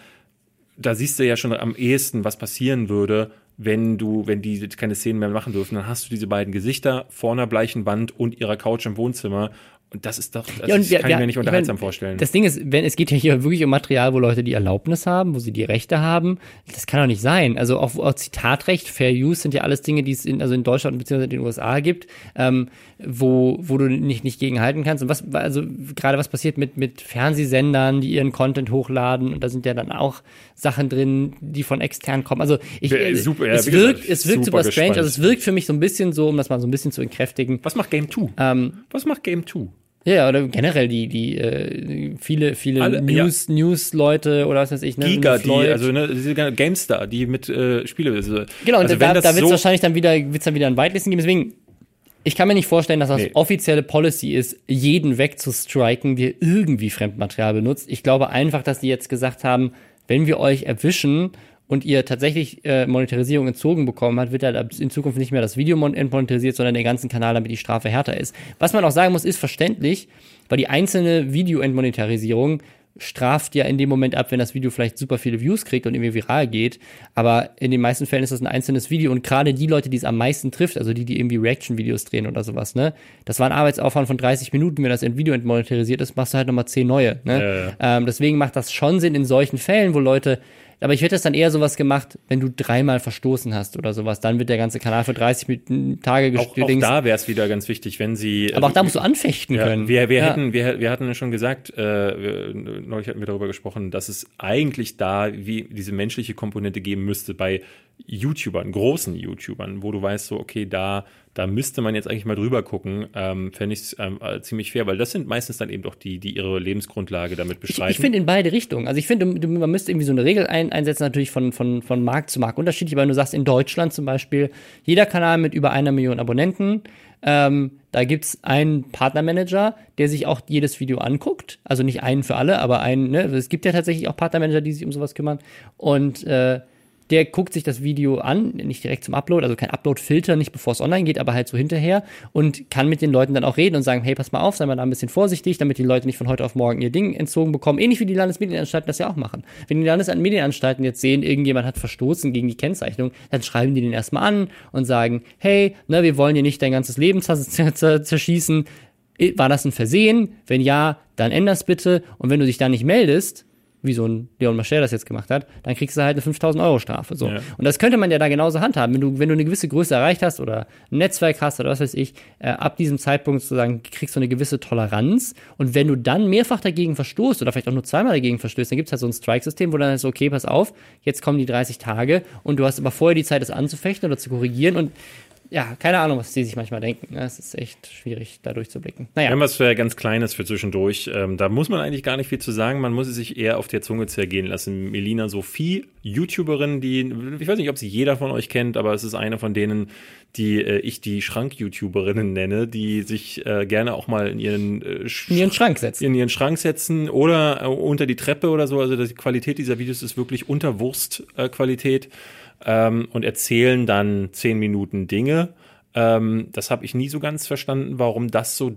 Speaker 1: da siehst du ja schon am ehesten, was passieren würde, wenn du, wenn die keine Szenen mehr machen dürfen, dann hast du diese beiden Gesichter vor einer bleichen Wand und ihrer Couch im Wohnzimmer. Und das ist doch, das
Speaker 2: Ja,
Speaker 1: ist,
Speaker 2: wir-
Speaker 1: kann
Speaker 2: wir-
Speaker 1: ich mir nicht
Speaker 2: ich
Speaker 1: unterhaltsam
Speaker 2: mein,
Speaker 1: vorstellen.
Speaker 2: Das Ding ist, wenn es geht ja hier wirklich um Material, wo Leute die Erlaubnis haben, wo sie die Rechte haben, das kann doch nicht sein. Also auch, auch Zitatrecht, Fair Use sind ja alles Dinge, die es in, also in Deutschland bzw. in den USA gibt, ähm, wo, wo du nicht, nicht gegenhalten kannst. Und was, also gerade was passiert mit, mit Fernsehsendern, die ihren Content hochladen, und da sind ja dann auch Sachen drin, die von extern kommen. Also ich, äh,
Speaker 1: super, ja,
Speaker 2: es wirkt,
Speaker 1: gesagt,
Speaker 2: es wirkt
Speaker 1: super
Speaker 2: super strange,
Speaker 1: gespannt.
Speaker 2: also es wirkt für mich so ein bisschen so, um das mal so ein bisschen zu entkräftigen.
Speaker 1: Was macht Game 2?
Speaker 2: Ähm,
Speaker 1: Was macht Game 2?
Speaker 2: Ja, oder generell die, die, äh, viele, viele
Speaker 1: Alle,
Speaker 2: News, News-Leute oder was weiß ich, ne?
Speaker 1: Giga, die, also ne, diese GameStar, die mit äh, Spiele. Also,
Speaker 2: Genau, und
Speaker 1: also
Speaker 2: da,
Speaker 1: wenn das
Speaker 2: da wird es
Speaker 1: so,
Speaker 2: wahrscheinlich dann wieder, wird's dann wieder ein Whitelisten geben. Deswegen, ich kann mir nicht vorstellen, dass das
Speaker 1: Nee.
Speaker 2: offizielle Policy ist, jeden wegzustriken, der irgendwie Fremdmaterial benutzt. Ich glaube einfach, dass die jetzt gesagt haben, wenn wir euch erwischen und ihr tatsächlich äh, Monetarisierung entzogen bekommen hat, wird halt in Zukunft nicht mehr das Video monetarisiert, sondern den ganzen Kanal, damit die Strafe härter ist. Was man auch sagen muss, ist verständlich, weil die einzelne Video-Entmonetarisierung straft ja in dem Moment ab, wenn das Video vielleicht super viele Views kriegt und irgendwie viral geht. Aber in den meisten Fällen ist das ein einzelnes Video und gerade die Leute, die es am meisten trifft, also die, die irgendwie Reaction-Videos drehen oder sowas, ne, das war ein Arbeitsaufwand von 30 Minuten, wenn das in Video entmonetarisiert ist, machst du halt nochmal 10 neue. Ne? Ja, ja. Ähm, deswegen macht das schon Sinn in solchen Fällen, wo Leute aber ich hätte es dann eher sowas gemacht, wenn du dreimal verstoßen hast oder sowas. Dann wird der ganze Kanal für 30 Tage
Speaker 1: gestellt. Auch, auch da wäre es wieder ganz wichtig, wenn sie.
Speaker 2: Aber auch da musst du anfechten
Speaker 1: ja,
Speaker 2: können.
Speaker 1: Wir, wir, ja. hätten, wir, wir hatten schon gesagt, äh, neulich hatten wir darüber gesprochen, dass es eigentlich da wie diese menschliche Komponente geben müsste bei YouTubern, großen YouTubern, wo du weißt, so, okay, da da müsste man jetzt eigentlich mal drüber gucken, ähm, fände ich es ähm, äh, ziemlich fair, weil das sind meistens dann eben doch die, die ihre Lebensgrundlage damit bestreiten.
Speaker 2: Ich, ich finde in beide Richtungen. Also ich finde, man müsste irgendwie so eine Regel ein, einsetzen, natürlich von, von, von Markt zu Markt unterschiedlich, weil du sagst, in Deutschland zum Beispiel, jeder Kanal mit über einer Million Abonnenten, ähm, da gibt's einen Partnermanager, der sich auch jedes Video anguckt. Also nicht einen für alle, aber einen, ne? Es gibt ja tatsächlich auch Partnermanager, die sich um sowas kümmern. Und äh, der guckt sich das Video an, nicht direkt zum Upload, also kein Upload-Filter, nicht bevor es online geht, aber halt so hinterher und kann mit den Leuten dann auch reden und sagen, hey, pass mal auf, sei mal da ein bisschen vorsichtig, damit die Leute nicht von heute auf morgen ihr Ding entzogen bekommen. Ähnlich wie die Landesmedienanstalten das ja auch machen. Wenn die Landesmedienanstalten jetzt sehen, irgendjemand hat verstoßen gegen die Kennzeichnung, dann schreiben die den erstmal an und sagen, hey, ne, wir wollen dir nicht dein ganzes Leben zerschießen. War das ein Versehen? Wenn ja, dann änder's bitte. Und wenn du dich da nicht meldest, wie so ein Leon Mascher das jetzt gemacht hat, dann kriegst du halt eine 5000 Euro Strafe. So. Ja. Und das könnte man ja da genauso handhaben. Wenn du, wenn du eine gewisse Größe erreicht hast oder ein Netzwerk hast oder was weiß ich, äh, ab diesem Zeitpunkt sozusagen kriegst du eine gewisse Toleranz. Und wenn du dann mehrfach dagegen verstoßt oder vielleicht auch nur zweimal dagegen verstößt, dann gibt es halt so ein Strike-System, wo dann ist, okay, pass auf, jetzt kommen die 30 Tage und du hast aber vorher die Zeit, das anzufechten oder zu korrigieren und ja, keine Ahnung, was die sich manchmal denken. Ne? Es ist echt schwierig, da durchzublicken.
Speaker 1: Naja. Wir haben was für ganz Kleines für zwischendurch. Ähm, da muss man eigentlich gar nicht viel zu sagen. Man muss es sich eher auf der Zunge zergehen lassen. Melina Sophie, YouTuberin, die, ich weiß nicht, ob sie jeder von euch kennt, aber es ist eine von denen, die äh, ich die Schrank-YouTuberinnen nenne, die sich äh, gerne auch mal in ihren,
Speaker 2: äh, Sch in ihren Schrank setzen.
Speaker 1: In ihren Schrank setzen oder äh, unter die Treppe oder so. Also die Qualität dieser Videos ist wirklich unter Wurstqualität. Äh, ähm, und erzählen dann zehn Minuten Dinge. Ähm, das habe ich nie so ganz verstanden, warum das so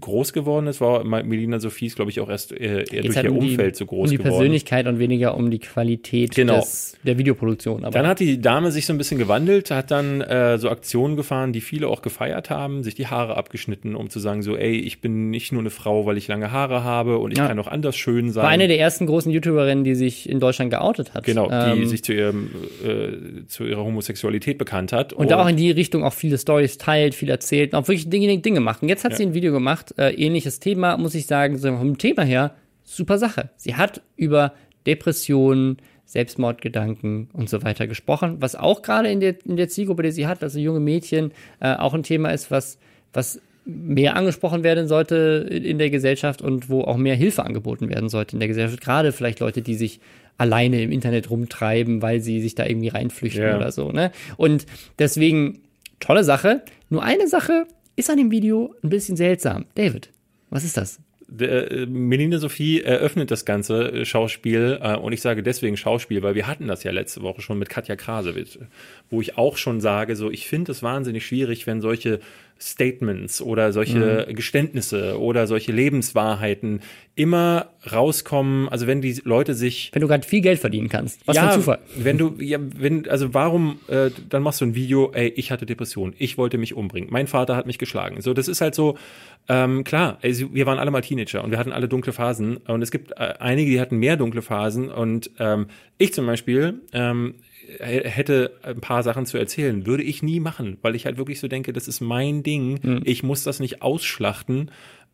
Speaker 1: groß geworden ist, war Melina Sophie ist, glaube ich, auch erst äh, eher durch halt ihr um Umfeld die, so groß geworden. Um die
Speaker 2: geworden. Persönlichkeit und weniger um die Qualität genau. des, der Videoproduktion.
Speaker 1: Aber dann hat die Dame sich so ein bisschen gewandelt, hat dann äh, so Aktionen gefahren, die viele auch gefeiert haben, sich die Haare abgeschnitten, um zu sagen so, ey, ich bin nicht nur eine Frau, weil ich lange Haare habe und ich ja. kann auch anders schön sein.
Speaker 2: War eine der ersten großen YouTuberinnen, die sich in Deutschland geoutet hat.
Speaker 1: Genau, die ähm, sich zu, ihrem, äh, zu ihrer Homosexualität bekannt hat.
Speaker 2: Und, und, da auch in die Richtung auch viele Stories teilt, viel erzählt und auch wirklich Dinge, Dinge macht. Und jetzt hat ja. sie ein Video gemacht, gemacht. Äh, ähnliches Thema, muss ich sagen, so vom Thema her, super Sache. Sie hat über Depressionen, Selbstmordgedanken und so weiter gesprochen, was auch gerade in der, in der Zielgruppe, die sie hat, also junge Mädchen, äh, auch ein Thema ist, was, was mehr angesprochen werden sollte in der Gesellschaft und wo auch mehr Hilfe angeboten werden sollte in der Gesellschaft. Gerade vielleicht Leute, die sich alleine im Internet rumtreiben, weil sie sich da irgendwie reinflüchten yeah. oder so. Ne? Und deswegen tolle Sache. Nur eine Sache ist an dem Video ein bisschen seltsam. David, was ist das?
Speaker 1: äh, Melina Sophie eröffnet das ganze äh, Schauspiel äh, und ich sage deswegen Schauspiel, weil wir hatten das ja letzte Woche schon mit Katja Krasowitz, wo ich auch schon sage, so ich finde es wahnsinnig schwierig, wenn solche Statements oder solche mhm. Geständnisse oder solche Lebenswahrheiten immer rauskommen, also wenn die Leute sich
Speaker 2: wenn du gerade viel Geld verdienen kannst,
Speaker 1: was ja, für ein Zufall. Wenn du ja, wenn also warum äh, dann machst du ein Video, ey, ich hatte Depression, ich wollte mich umbringen, mein Vater hat mich geschlagen. So, das ist halt so ähm, klar, also wir waren alle mal Teenager und wir hatten alle dunkle Phasen und es gibt äh, einige, die hatten mehr dunkle Phasen und ähm, ich zum Beispiel ähm, hätte ein paar Sachen zu erzählen, würde ich nie machen, weil ich halt wirklich so denke, das ist mein Ding. Mhm. Ich muss das nicht ausschlachten.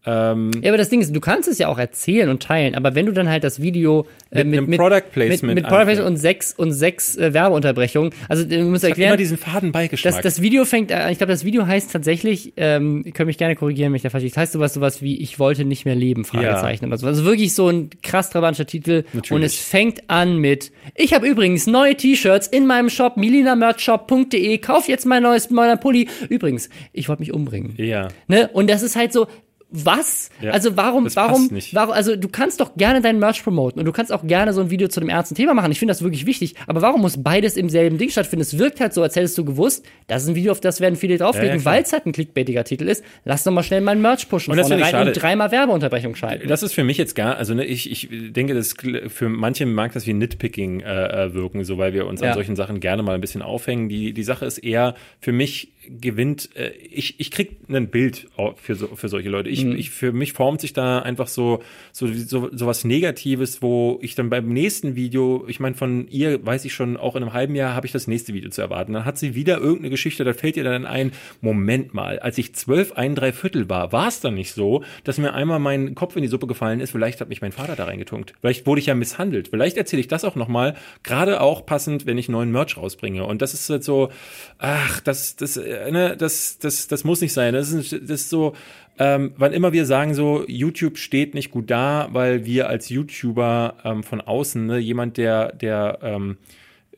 Speaker 2: Ähm, ja, aber das Ding ist, du kannst es ja auch erzählen und teilen, aber wenn du dann halt das Video
Speaker 1: äh, mit, mit, mit, Product Placement
Speaker 2: mit, mit Product Placement und sechs und sechs äh, Werbeunterbrechungen, also du musst das erklären,
Speaker 1: immer diesen faden Beigeschmack.
Speaker 2: Das, das Video fängt, äh, ich glaube, das Video heißt tatsächlich, ähm, ihr könnt mich gerne korrigieren, wenn ich da falsch. Das heißt sowas, sowas wie ich wollte nicht mehr leben Fragezeichen ja. oder so. Also wirklich so ein krass trabantischer Titel Natürlich. und es fängt an mit ich habe übrigens neue T-Shirts in meinem Shop milinamerchshop.de. Kauf jetzt mein neues neuer Pulli. Übrigens, ich wollte mich umbringen.
Speaker 1: Ja.
Speaker 2: Ne? Und das ist halt so was?
Speaker 1: Ja,
Speaker 2: also warum, warum,
Speaker 1: nicht.
Speaker 2: warum, also du kannst doch gerne deinen Merch promoten und du kannst auch gerne so ein Video zu einem ernsten Thema machen. Ich finde das wirklich wichtig. Aber warum muss beides im selben Ding stattfinden? Es wirkt halt so, als hättest du gewusst, das ist ein Video, auf das werden viele draufklicken,
Speaker 1: Ja, ja,
Speaker 2: weil es halt ein clickbaitiger Titel ist. Lass doch mal schnell meinen Merch pushen
Speaker 1: Und das
Speaker 2: vorne rein und dreimal Werbeunterbrechung schalten.
Speaker 1: Das ist für mich jetzt gar, also ne, ich, ich denke, das für manche mag das wie Nitpicking äh, äh, wirken, so weil wir uns an solchen Sachen gerne mal ein bisschen aufhängen. Die, die Sache ist eher, für mich gewinnt, äh, ich, ich krieg ein Bild für, so, für solche Leute. Ich, ich, für mich formt sich da einfach so, so, so, so was Negatives, wo ich dann beim nächsten Video, ich meine, von ihr weiß ich schon, auch in einem halben Jahr habe ich das nächste Video zu erwarten. Dann hat sie wieder irgendeine Geschichte, da fällt ihr dann ein, Moment mal, als ich zwölf, ein, drei Viertel war, war es dann nicht so, dass mir einmal mein Kopf in die Suppe gefallen ist, vielleicht hat mich mein Vater da reingetunkt. Vielleicht wurde ich ja misshandelt. Vielleicht erzähle ich das auch nochmal, gerade auch passend, wenn ich neuen Merch rausbringe. Und das ist halt so, ach, das, das, äh, ne, das, das, das muss nicht sein. Das ist, das ist so, ähm, wann immer wir sagen so, YouTube steht nicht gut da, weil wir als YouTuber ähm, von außen, ne, jemand, der, der, ähm,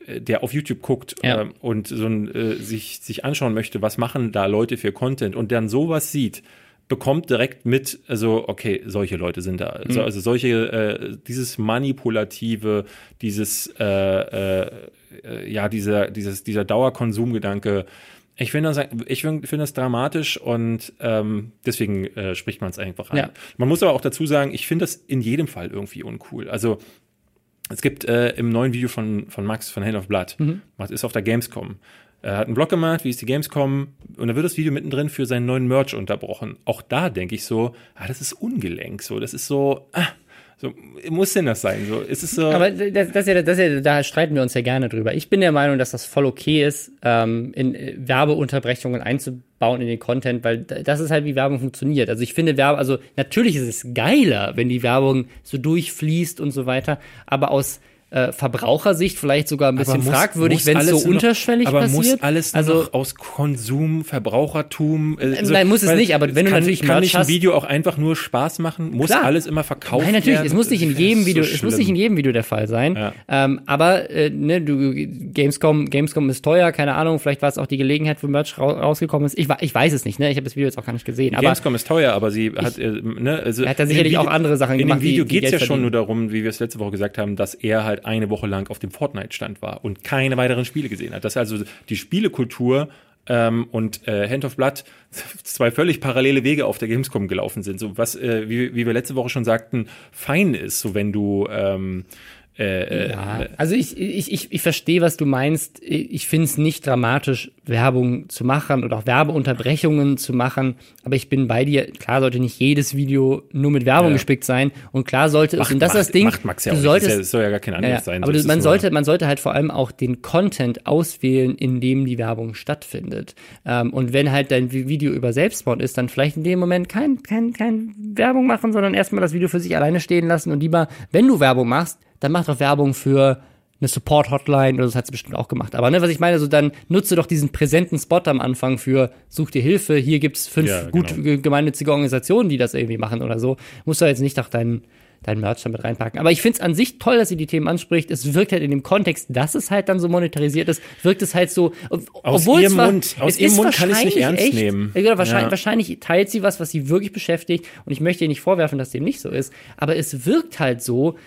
Speaker 1: äh, der auf YouTube guckt
Speaker 2: Ja.
Speaker 1: ähm, und so ein, äh, sich, sich anschauen möchte, was machen da Leute für Content und dann sowas sieht, bekommt direkt mit, also okay, solche Leute sind da. Also, also solche, äh, dieses manipulative, dieses, äh, äh, äh, ja, dieser, dieses, dieser Dauerkonsumgedanke, ich finde das, ich finde finde das dramatisch und ähm, deswegen äh, spricht man es einfach an.
Speaker 2: Ja.
Speaker 1: Man muss aber auch dazu sagen, ich finde das in jedem Fall irgendwie uncool. Also es gibt äh, im neuen Video von, von Max von Hand of Blood, macht, ist auf der Gamescom. Er hat einen Blog gemacht, wie ist die Gamescom, und dann wird das Video mittendrin für seinen neuen Merch unterbrochen. Auch da denke ich so, ah, das ist ungelenk, so, das ist so, ah, so, muss denn das sein, so, ist es so,
Speaker 2: Aber das, das, ja, das ja, da streiten wir uns ja gerne drüber. Ich bin der Meinung, dass das voll okay ist, ähm, in äh, Werbeunterbrechungen einzubauen in den Content, weil das ist halt, wie Werbung funktioniert. Also ich finde Werbung, also natürlich ist es geiler, wenn die Werbung so durchfließt und so weiter, aber aus äh, Verbrauchersicht vielleicht sogar ein bisschen
Speaker 1: muss-
Speaker 2: fragwürdig, wenn es so
Speaker 1: nur noch-
Speaker 2: unterschwellig
Speaker 1: aber
Speaker 2: passiert.
Speaker 1: muss alles
Speaker 2: also
Speaker 1: noch aus Konsum, Verbrauchertum. äh, also,
Speaker 2: nein, muss es nicht, aber wenn du
Speaker 1: kann,
Speaker 2: natürlich
Speaker 1: kann nicht ein Video auch einfach nur Spaß machen, muss
Speaker 2: Klar.
Speaker 1: alles immer verkauft
Speaker 2: Nein, natürlich,
Speaker 1: werden.
Speaker 2: es muss nicht in jedem Video,
Speaker 1: so
Speaker 2: es muss nicht in jedem Video der Fall sein.
Speaker 1: Ja.
Speaker 2: Ähm, aber äh, ne, du Gamescom, Gamescom ist teuer, keine Ahnung, vielleicht war es auch die Gelegenheit, wo Merch ra rausgekommen ist. Ich, ich weiß es nicht, ne? Ich habe das Video jetzt auch gar nicht gesehen. Aber
Speaker 1: Gamescom ist teuer, aber sie hat, äh, ne, also
Speaker 2: hat da
Speaker 1: in
Speaker 2: sicherlich
Speaker 1: Video-
Speaker 2: auch andere Sachen
Speaker 1: In
Speaker 2: gemacht,
Speaker 1: dem Video
Speaker 2: die
Speaker 1: geht's ja
Speaker 2: Geld
Speaker 1: schon
Speaker 2: verdienen.
Speaker 1: nur darum, wie wir es letzte Woche gesagt haben, dass er halt eine Woche lang auf dem Fortnite-Stand war und keine weiteren Spiele gesehen hat. Dass also die Spielekultur ähm, und äh, Hand of Blood zwei völlig parallele Wege auf der Gamescom gelaufen sind. So was, äh, wie, wie wir letzte Woche schon sagten, fein ist, so wenn du ähm, äh,
Speaker 2: Ja, also ich, ich, ich, ich verstehe, was du meinst. Ich finde es nicht dramatisch, Werbung zu machen oder auch Werbeunterbrechungen zu machen. Aber ich bin bei dir. Klar sollte nicht jedes Video nur mit Werbung
Speaker 1: Ja.
Speaker 2: gespickt sein. Und klar sollte es,
Speaker 1: macht,
Speaker 2: und das ist das
Speaker 1: macht,
Speaker 2: Ding,
Speaker 1: macht Max ja
Speaker 2: du
Speaker 1: auch
Speaker 2: solltest.
Speaker 1: Das soll ja gar kein
Speaker 2: ja, ja.
Speaker 1: sein.
Speaker 2: aber
Speaker 1: es
Speaker 2: du, man
Speaker 1: nur-
Speaker 2: sollte, man sollte halt vor allem auch den Content auswählen, in dem die Werbung stattfindet. Ähm, und wenn halt dein Vi- Video über Selbstmord ist, dann vielleicht in dem Moment kein, kein, kein Werbung machen, sondern erstmal das Video für sich alleine stehen lassen und lieber, wenn du Werbung machst, dann mach doch Werbung für eine Support-Hotline oder das hat sie bestimmt auch gemacht. Aber ne, was ich meine, so dann nutze doch diesen präsenten Spot am Anfang für such dir Hilfe, hier gibt's fünf
Speaker 1: Ja,
Speaker 2: gut
Speaker 1: genau.
Speaker 2: ge- gemeinnützige Organisationen, die das irgendwie machen oder so. Musst du jetzt nicht doch deinen dein Merch damit reinpacken. Aber ich find's an sich toll, dass sie die Themen anspricht. Es wirkt halt in dem Kontext, dass es halt dann so monetarisiert ist, wirkt es halt so,
Speaker 1: Aus
Speaker 2: obwohl es
Speaker 1: ihrem
Speaker 2: war,
Speaker 1: Mund- aus
Speaker 2: es
Speaker 1: ihrem Mund kann ich's nicht
Speaker 2: wahrscheinlich
Speaker 1: ernst
Speaker 2: echt,
Speaker 1: nehmen.
Speaker 2: Genau, wahrscheinlich,
Speaker 1: Ja.
Speaker 2: wahrscheinlich teilt sie was, was sie wirklich beschäftigt. Und ich möchte ihr nicht vorwerfen, dass dem nicht so ist. Aber es wirkt halt so,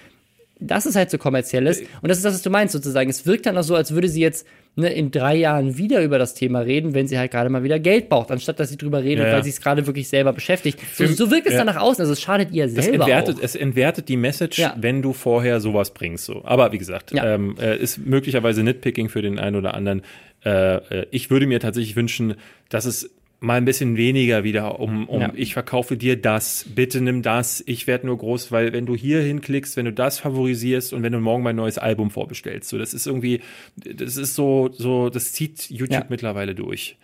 Speaker 2: dass es halt so kommerziell ist. Und das ist das, was du meinst, sozusagen. Es wirkt dann auch so, als würde sie jetzt ne, in drei Jahren wieder über das Thema reden, wenn sie halt gerade mal wieder Geld braucht, anstatt dass sie drüber redet,
Speaker 1: Ja,
Speaker 2: weil sie es gerade wirklich selber beschäftigt. So, so wirkt es
Speaker 1: ja.
Speaker 2: dann nach außen. Also es schadet ihr
Speaker 1: Es
Speaker 2: selber
Speaker 1: entwertet,
Speaker 2: auch.
Speaker 1: es entwertet die Message,
Speaker 2: Ja.
Speaker 1: wenn du vorher sowas bringst. So. Aber wie gesagt, ähm, äh, ist möglicherweise Nitpicking für den einen oder anderen. Äh, äh, ich würde mir tatsächlich wünschen, dass es mal ein bisschen weniger wieder um, um
Speaker 2: Ja.
Speaker 1: ich verkaufe dir das, bitte nimm das, ich werde nur groß, weil wenn du hier hinklickst, wenn du das favorisierst und wenn du morgen mein neues Album vorbestellst, so das ist irgendwie, das ist so, so, das zieht YouTube
Speaker 2: Ja.
Speaker 1: mittlerweile durch.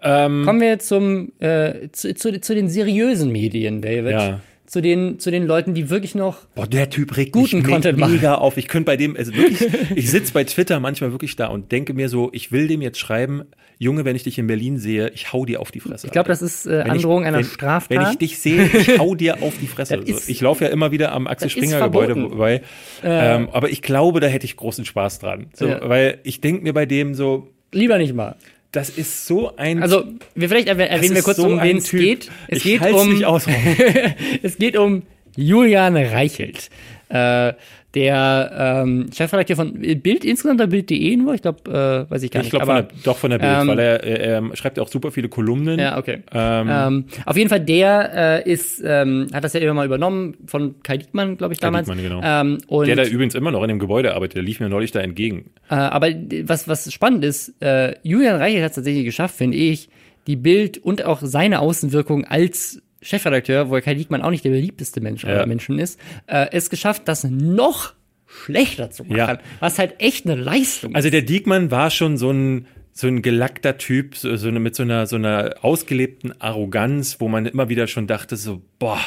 Speaker 1: Ähm,
Speaker 2: Kommen wir zum, äh, zu, zu, zu den seriösen Medien, David.
Speaker 1: Ja.
Speaker 2: Zu den, zu den Leuten, die wirklich noch
Speaker 1: Boah, der Typ regt
Speaker 2: Guten
Speaker 1: mich
Speaker 2: Content machen.
Speaker 1: mega auf. Ich könnte bei dem, also wirklich, ich sitze bei Twitter manchmal wirklich da und denke mir so, ich will dem jetzt schreiben, Junge, wenn ich dich in Berlin sehe, ich hau dir auf die Fresse.
Speaker 2: Ich glaube, das ist äh,
Speaker 1: Wenn ich-
Speaker 2: Androhung einer
Speaker 1: wenn,
Speaker 2: Straftat.
Speaker 1: Wenn ich dich sehe, ich hau dir auf die Fresse.
Speaker 2: Ist-
Speaker 1: ich laufe ja immer wieder am Axel Springer Gebäude vorbei. Ähm, aber ich glaube, da hätte ich großen Spaß dran. So,
Speaker 2: Ja.
Speaker 1: Weil ich denke mir bei dem so,
Speaker 2: Lieber nicht mal.
Speaker 1: das ist so ein.
Speaker 2: Also, wir vielleicht erwäh- erwähnen wir kurz,
Speaker 1: so
Speaker 2: um wen es geht. Es
Speaker 1: Ich
Speaker 2: geht um,
Speaker 1: nicht aus.
Speaker 2: es geht um Julian Reichelt. Äh, der ähm, Chefredakteur von Bild insgesamt oder Bild.de nur, ich glaube, äh, weiß ich gar
Speaker 1: ich
Speaker 2: nicht.
Speaker 1: glaube von der, doch von der Bild,
Speaker 2: ähm,
Speaker 1: weil er, er, er schreibt ja auch super viele Kolumnen.
Speaker 2: Ja, okay.
Speaker 1: Ähm,
Speaker 2: Ähm, auf jeden Fall, der äh, ist, ähm, hat das ja immer mal übernommen von Kai Diekmann, glaube ich,
Speaker 1: Kai
Speaker 2: damals.
Speaker 1: Diekmann, genau.
Speaker 2: ähm, und,
Speaker 1: der da übrigens immer noch in dem Gebäude arbeitet, der lief mir neulich da entgegen.
Speaker 2: äh, aber was, was spannend ist, äh, Julian Reichelt hat es tatsächlich geschafft, finde ich, die Bild und auch seine Außenwirkung als Chefredakteur, wo Kai Diekmann auch nicht der beliebteste Mensch
Speaker 1: Ja.
Speaker 2: aller Menschen ist, äh, es geschafft, das noch schlechter zu machen.
Speaker 1: Ja.
Speaker 2: Was halt echt eine Leistung
Speaker 1: Also der Diekmann war schon so ein so ein gelackter Typ, so, so eine, mit so einer so einer ausgelebten Arroganz, wo man immer wieder schon dachte so, boah,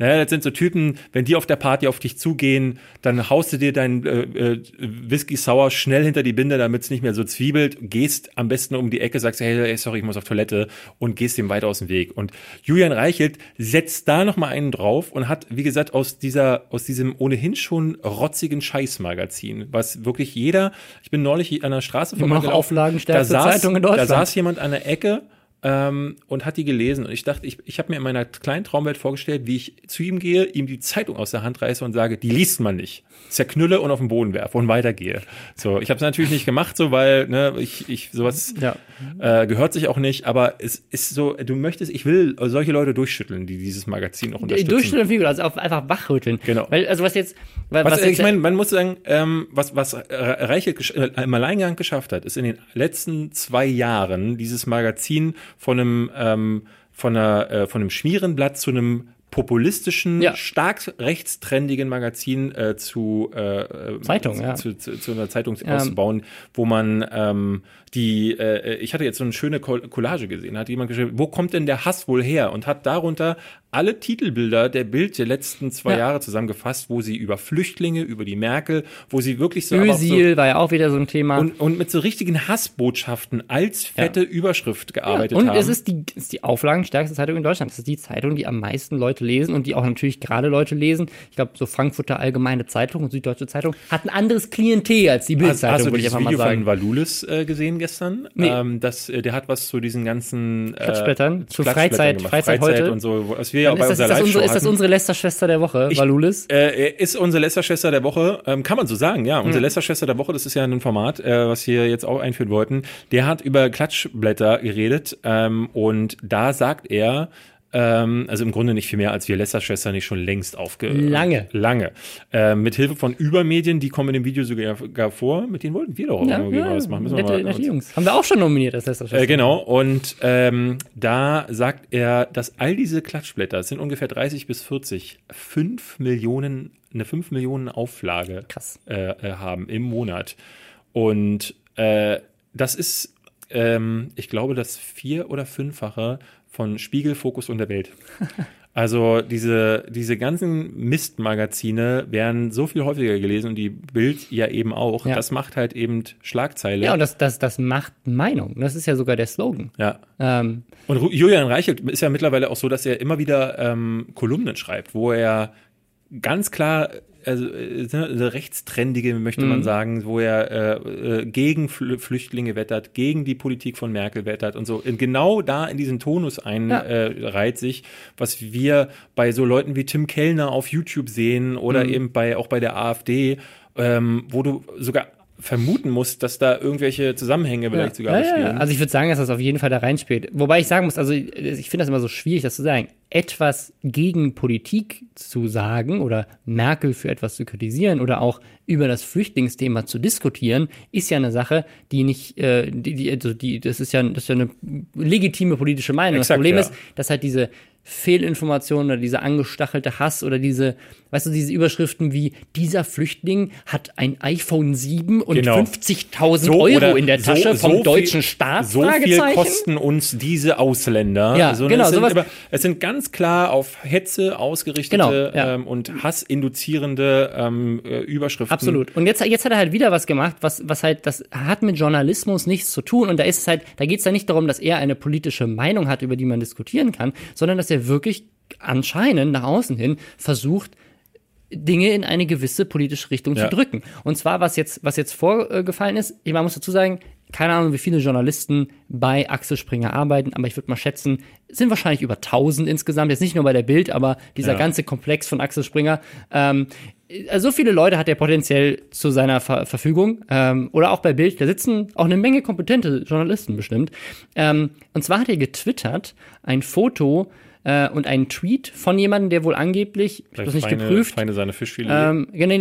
Speaker 1: naja, das sind so Typen, wenn die auf der Party auf dich zugehen, dann haust du dir dein äh, äh, Whisky Sour schnell hinter die Binde, damit es nicht mehr so zwiebelt, gehst am besten um die Ecke, sagst, hey, hey, sorry, ich muss auf Toilette und gehst dem weiter aus dem Weg. Und Julian Reichelt setzt da noch mal einen drauf und hat, wie gesagt, aus dieser, aus diesem ohnehin schon rotzigen Scheißmagazin, was wirklich jeder, ich bin neulich an der Straße vorbeigelaufen, da saß,
Speaker 2: Zeitung in
Speaker 1: Da saß jemand an der Ecke ähm, und hat die gelesen. Und ich dachte, ich, ich habe mir in meiner kleinen Traumwelt vorgestellt, wie ich zu ihm gehe, ihm die Zeitung aus der Hand reiße und sage, die liest man nicht. Zerknülle und auf den Boden werfe und weitergehe. So, ich habe es natürlich nicht gemacht, so weil ne, ich, ich sowas
Speaker 2: Ja.
Speaker 1: äh, gehört sich auch nicht. Aber es ist so, du möchtest, ich will solche Leute durchschütteln, die dieses Magazin auch unterstützen.
Speaker 2: Durchschnitt und Figur, also auf, einfach wachrütteln.
Speaker 1: Genau.
Speaker 2: Weil, also was jetzt,
Speaker 1: Was,
Speaker 2: was
Speaker 1: ich meine, man muss sagen, ähm, was, was Reichelt äh, im Alleingang geschafft hat, ist in den letzten zwei Jahren dieses Magazin von einem, ähm, von, einer, äh, von einem Schmierenblatt zu einem populistischen,
Speaker 2: Ja.
Speaker 1: stark rechtstrendigen Magazin äh, zu, äh, äh,
Speaker 2: Zeitung,
Speaker 1: zu,
Speaker 2: ja.
Speaker 1: zu, zu, zu einer Zeitung auszubauen, wo man ähm, die, äh, ich hatte jetzt so eine schöne Col- Collage gesehen, da hat jemand geschrieben, wo kommt denn der Hass wohl her? Und hat darunter alle Titelbilder der Bild der letzten zwei
Speaker 2: Ja.
Speaker 1: Jahre zusammengefasst, wo sie über Flüchtlinge, über die Merkel, wo sie wirklich so, auch so
Speaker 2: war ja auch wieder so ein Thema.
Speaker 1: und, und mit so richtigen Hassbotschaften als fette Überschrift gearbeitet
Speaker 2: und
Speaker 1: haben.
Speaker 2: es ist die, es ist die auflagenstärkste Zeitung in Deutschland. Es ist die Zeitung, die am meisten Leute lesen und die auch natürlich gerade Leute lesen. Ich glaube, so Frankfurter Allgemeine Zeitung und Süddeutsche Zeitung hat ein anderes Klientel als die
Speaker 1: Hast,
Speaker 2: Bildzeitung,
Speaker 1: hast du
Speaker 2: würde ich einfach mal
Speaker 1: Video
Speaker 2: sagen.
Speaker 1: von Valulis äh, gesehen gestern?
Speaker 2: Nee.
Speaker 1: Ähm, das, äh, der hat was zu diesen ganzen äh,
Speaker 2: Klatschblättern, zu Freizeit-
Speaker 1: gemacht.
Speaker 2: Freizeit heute.
Speaker 1: und so, was wir ja bei
Speaker 2: ist, das,
Speaker 1: unserer
Speaker 2: ist, das unsere, ist das unsere Lästerschwester der Woche, Valulis?
Speaker 1: Äh, ist unsere Lästerschwester der Woche, ähm, kann man so sagen, ja. Unsere Lästerschwester der Woche, das ist ja ein Format, äh, was wir jetzt auch einführen wollten. Der hat über Klatschblätter geredet ähm, und da sagt er, ähm, also im Grunde nicht viel mehr, als wir Lästerschwester nicht schon längst aufge...
Speaker 2: Lange.
Speaker 1: Lange. Äh, mit Hilfe von Übermedien, die kommen in dem Video sogar gar vor, mit denen wollten wir doch
Speaker 2: Ja,
Speaker 1: irgendwie
Speaker 2: ja,
Speaker 1: was machen. Müssen wir
Speaker 2: nette,
Speaker 1: mal
Speaker 2: nette Jungs. Haben wir auch schon nominiert als Lästerschwester.
Speaker 1: äh, genau, und ähm, da sagt er, dass all diese Klatschblätter, es sind ungefähr 30 bis 40, 5 Millionen, eine 5 Millionen Auflage äh, äh, haben im Monat. Und äh, das ist, ähm, ich glaube, das vier- oder fünffache von Spiegel, Fokus und der Welt. Also diese, diese ganzen Mistmagazine werden so viel häufiger gelesen und die Bild ja eben auch.
Speaker 2: Ja.
Speaker 1: Das macht halt eben Schlagzeile.
Speaker 2: Ja, und das, das, das macht Meinung. Das ist ja sogar der Slogan.
Speaker 1: ja.
Speaker 2: Ähm,
Speaker 1: Und Julian Reichelt ist ja mittlerweile auch so, dass er immer wieder ähm, Kolumnen schreibt, wo er ganz klar, also äh, eine rechtstrendige, möchte
Speaker 2: Mhm.
Speaker 1: man sagen, wo er äh, äh, gegen Fl Flüchtlinge wettert, gegen die Politik von Merkel wettert und so. Und genau da in diesen Tonus einreiht äh, reiht sich, was wir bei so Leuten wie Tim Kellner auf YouTube sehen oder
Speaker 2: Mhm.
Speaker 1: eben bei auch bei der AfD, ähm, wo du sogar vermuten musst, dass da irgendwelche Zusammenhänge vielleicht sogar
Speaker 2: ja, ja,
Speaker 1: bestehen.
Speaker 2: ja. Also ich würde sagen, dass das auf jeden Fall da reinspielt. Wobei ich sagen muss, also ich finde das immer so schwierig, das zu sagen. Etwas gegen Politik zu sagen oder Merkel für etwas zu kritisieren oder auch über das Flüchtlingsthema zu diskutieren, ist ja eine Sache, die nicht, äh, die, die, also die, das ist ja, das ist ja eine legitime politische Meinung. das
Speaker 1: Exakt,
Speaker 2: Problem
Speaker 1: ja.
Speaker 2: ist, dass halt diese Fehlinformationen oder dieser angestachelte Hass oder diese, weißt du, diese Überschriften wie dieser Flüchtling hat ein iPhone 7 und
Speaker 1: Genau.
Speaker 2: 50.000
Speaker 1: oder
Speaker 2: Euro in der Tasche vom
Speaker 1: viel-
Speaker 2: deutschen Staat?
Speaker 1: So viel kosten uns diese Ausländer.
Speaker 2: Ja,
Speaker 1: So,
Speaker 2: genau,
Speaker 1: Es sind, aber, es sind ganz klar auf Hetze ausgerichtete
Speaker 2: Genau, ja.
Speaker 1: ähm, und hassinduzierende ähm, äh, Überschriften.
Speaker 2: Absolut. Und jetzt, jetzt hat er halt wieder was gemacht, was, was halt, das hat mit Journalismus nichts zu tun. Und da ist es halt, da geht es ja nicht darum, dass er eine politische Meinung hat, über die man diskutieren kann, sondern dass er wirklich anscheinend nach außen hin versucht, Dinge in eine gewisse politische Richtung
Speaker 1: Ja.
Speaker 2: zu drücken. Und zwar, was jetzt, was jetzt vorgefallen ist, man muss dazu sagen, keine Ahnung, wie viele Journalisten bei Axel Springer arbeiten, aber ich würde mal schätzen, es sind wahrscheinlich über 1000 insgesamt, jetzt nicht nur bei der Bild, aber dieser
Speaker 1: Ja.
Speaker 2: ganze Komplex von Axel Springer. Ähm, also so viele Leute hat er potenziell zu seiner Ver Verfügung. Ähm, oder auch bei Bild, da sitzen auch eine Menge kompetente Journalisten bestimmt. Ähm, und zwar hat er getwittert ein Foto äh, und einen Tweet von jemandem, der wohl angeblich, ich habe das nicht
Speaker 1: Feine-
Speaker 2: geprüft,
Speaker 1: Feine seine Fischfilet.
Speaker 2: ähm, genau,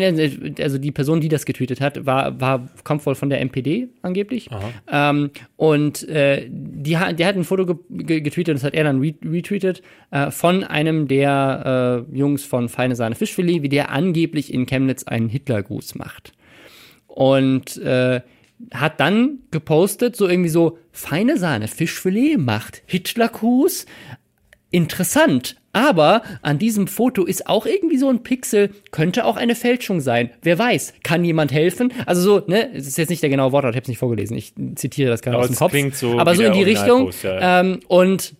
Speaker 2: also die Person, die das getweetet hat, war, war kommt wohl von der MPD angeblich. Ähm, und äh, die, der hat ein Foto ge ge getweetet, das hat er dann re retweetet, äh, von einem der äh, Jungs von Feine Sahne Fischfilet, wie der angeblich in Chemnitz einen Hitlergruß macht. Und äh, hat dann gepostet, so irgendwie so, feine Sahne Fischfilet macht Hitlergruß interessant. Aber an diesem Foto ist auch irgendwie so ein Pixel, könnte auch eine Fälschung sein. Wer weiß, kann jemand helfen? Also so, ne, es ist jetzt nicht der genaue Wortlaut, ich habe es nicht vorgelesen, ich zitiere das gerade aus dem Kopf.
Speaker 1: klingt so
Speaker 2: aber so in die Richtung.
Speaker 1: Ja.
Speaker 2: Ähm, und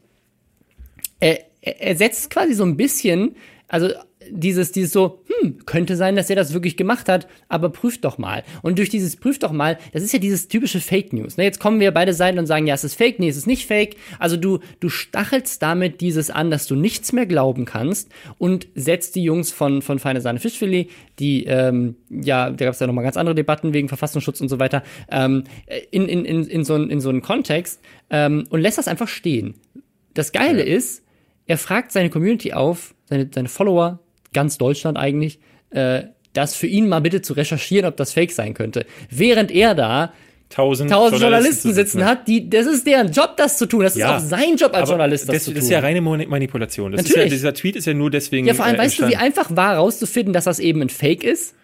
Speaker 2: er, er er setzt quasi so ein bisschen, also dieses, dieses so, hm, könnte sein, dass er das wirklich gemacht hat, aber prüft doch mal. Und durch dieses prüft doch mal, das ist ja dieses typische Fake News. Ne? Jetzt kommen wir beide Seiten und sagen, ja, es ist Fake, nee, es ist nicht Fake. Also du, du stachelst damit dieses an, dass du nichts mehr glauben kannst und setzt die Jungs von, von Feine Sahne Fischfilet, die, ähm, ja, da gab es ja nochmal ganz andere Debatten wegen Verfassungsschutz und so weiter, ähm, in, in, in, in, so, einen- in so einen Kontext ähm, und lässt das einfach stehen. Das Geile ist, er fragt seine Community auf, seine, seine Follower, ganz Deutschland eigentlich, äh, das für ihn mal bitte zu recherchieren, ob das Fake sein könnte. Während er da
Speaker 1: tausend,
Speaker 2: tausend Journalisten
Speaker 1: zu
Speaker 2: sitzen hat, die, das ist deren Job, das zu tun. Das
Speaker 1: Ja.
Speaker 2: ist auch sein Job als Journalist, das,
Speaker 1: das,
Speaker 2: zu
Speaker 1: das
Speaker 2: tun.
Speaker 1: ist ja reine Manipulation. Das ist ja,
Speaker 2: Natürlich.
Speaker 1: dieser Tweet ist ja nur deswegen.
Speaker 2: Ja, vor allem,
Speaker 1: äh,
Speaker 2: weißt du, wie einfach war rauszufinden, dass das eben ein Fake ist?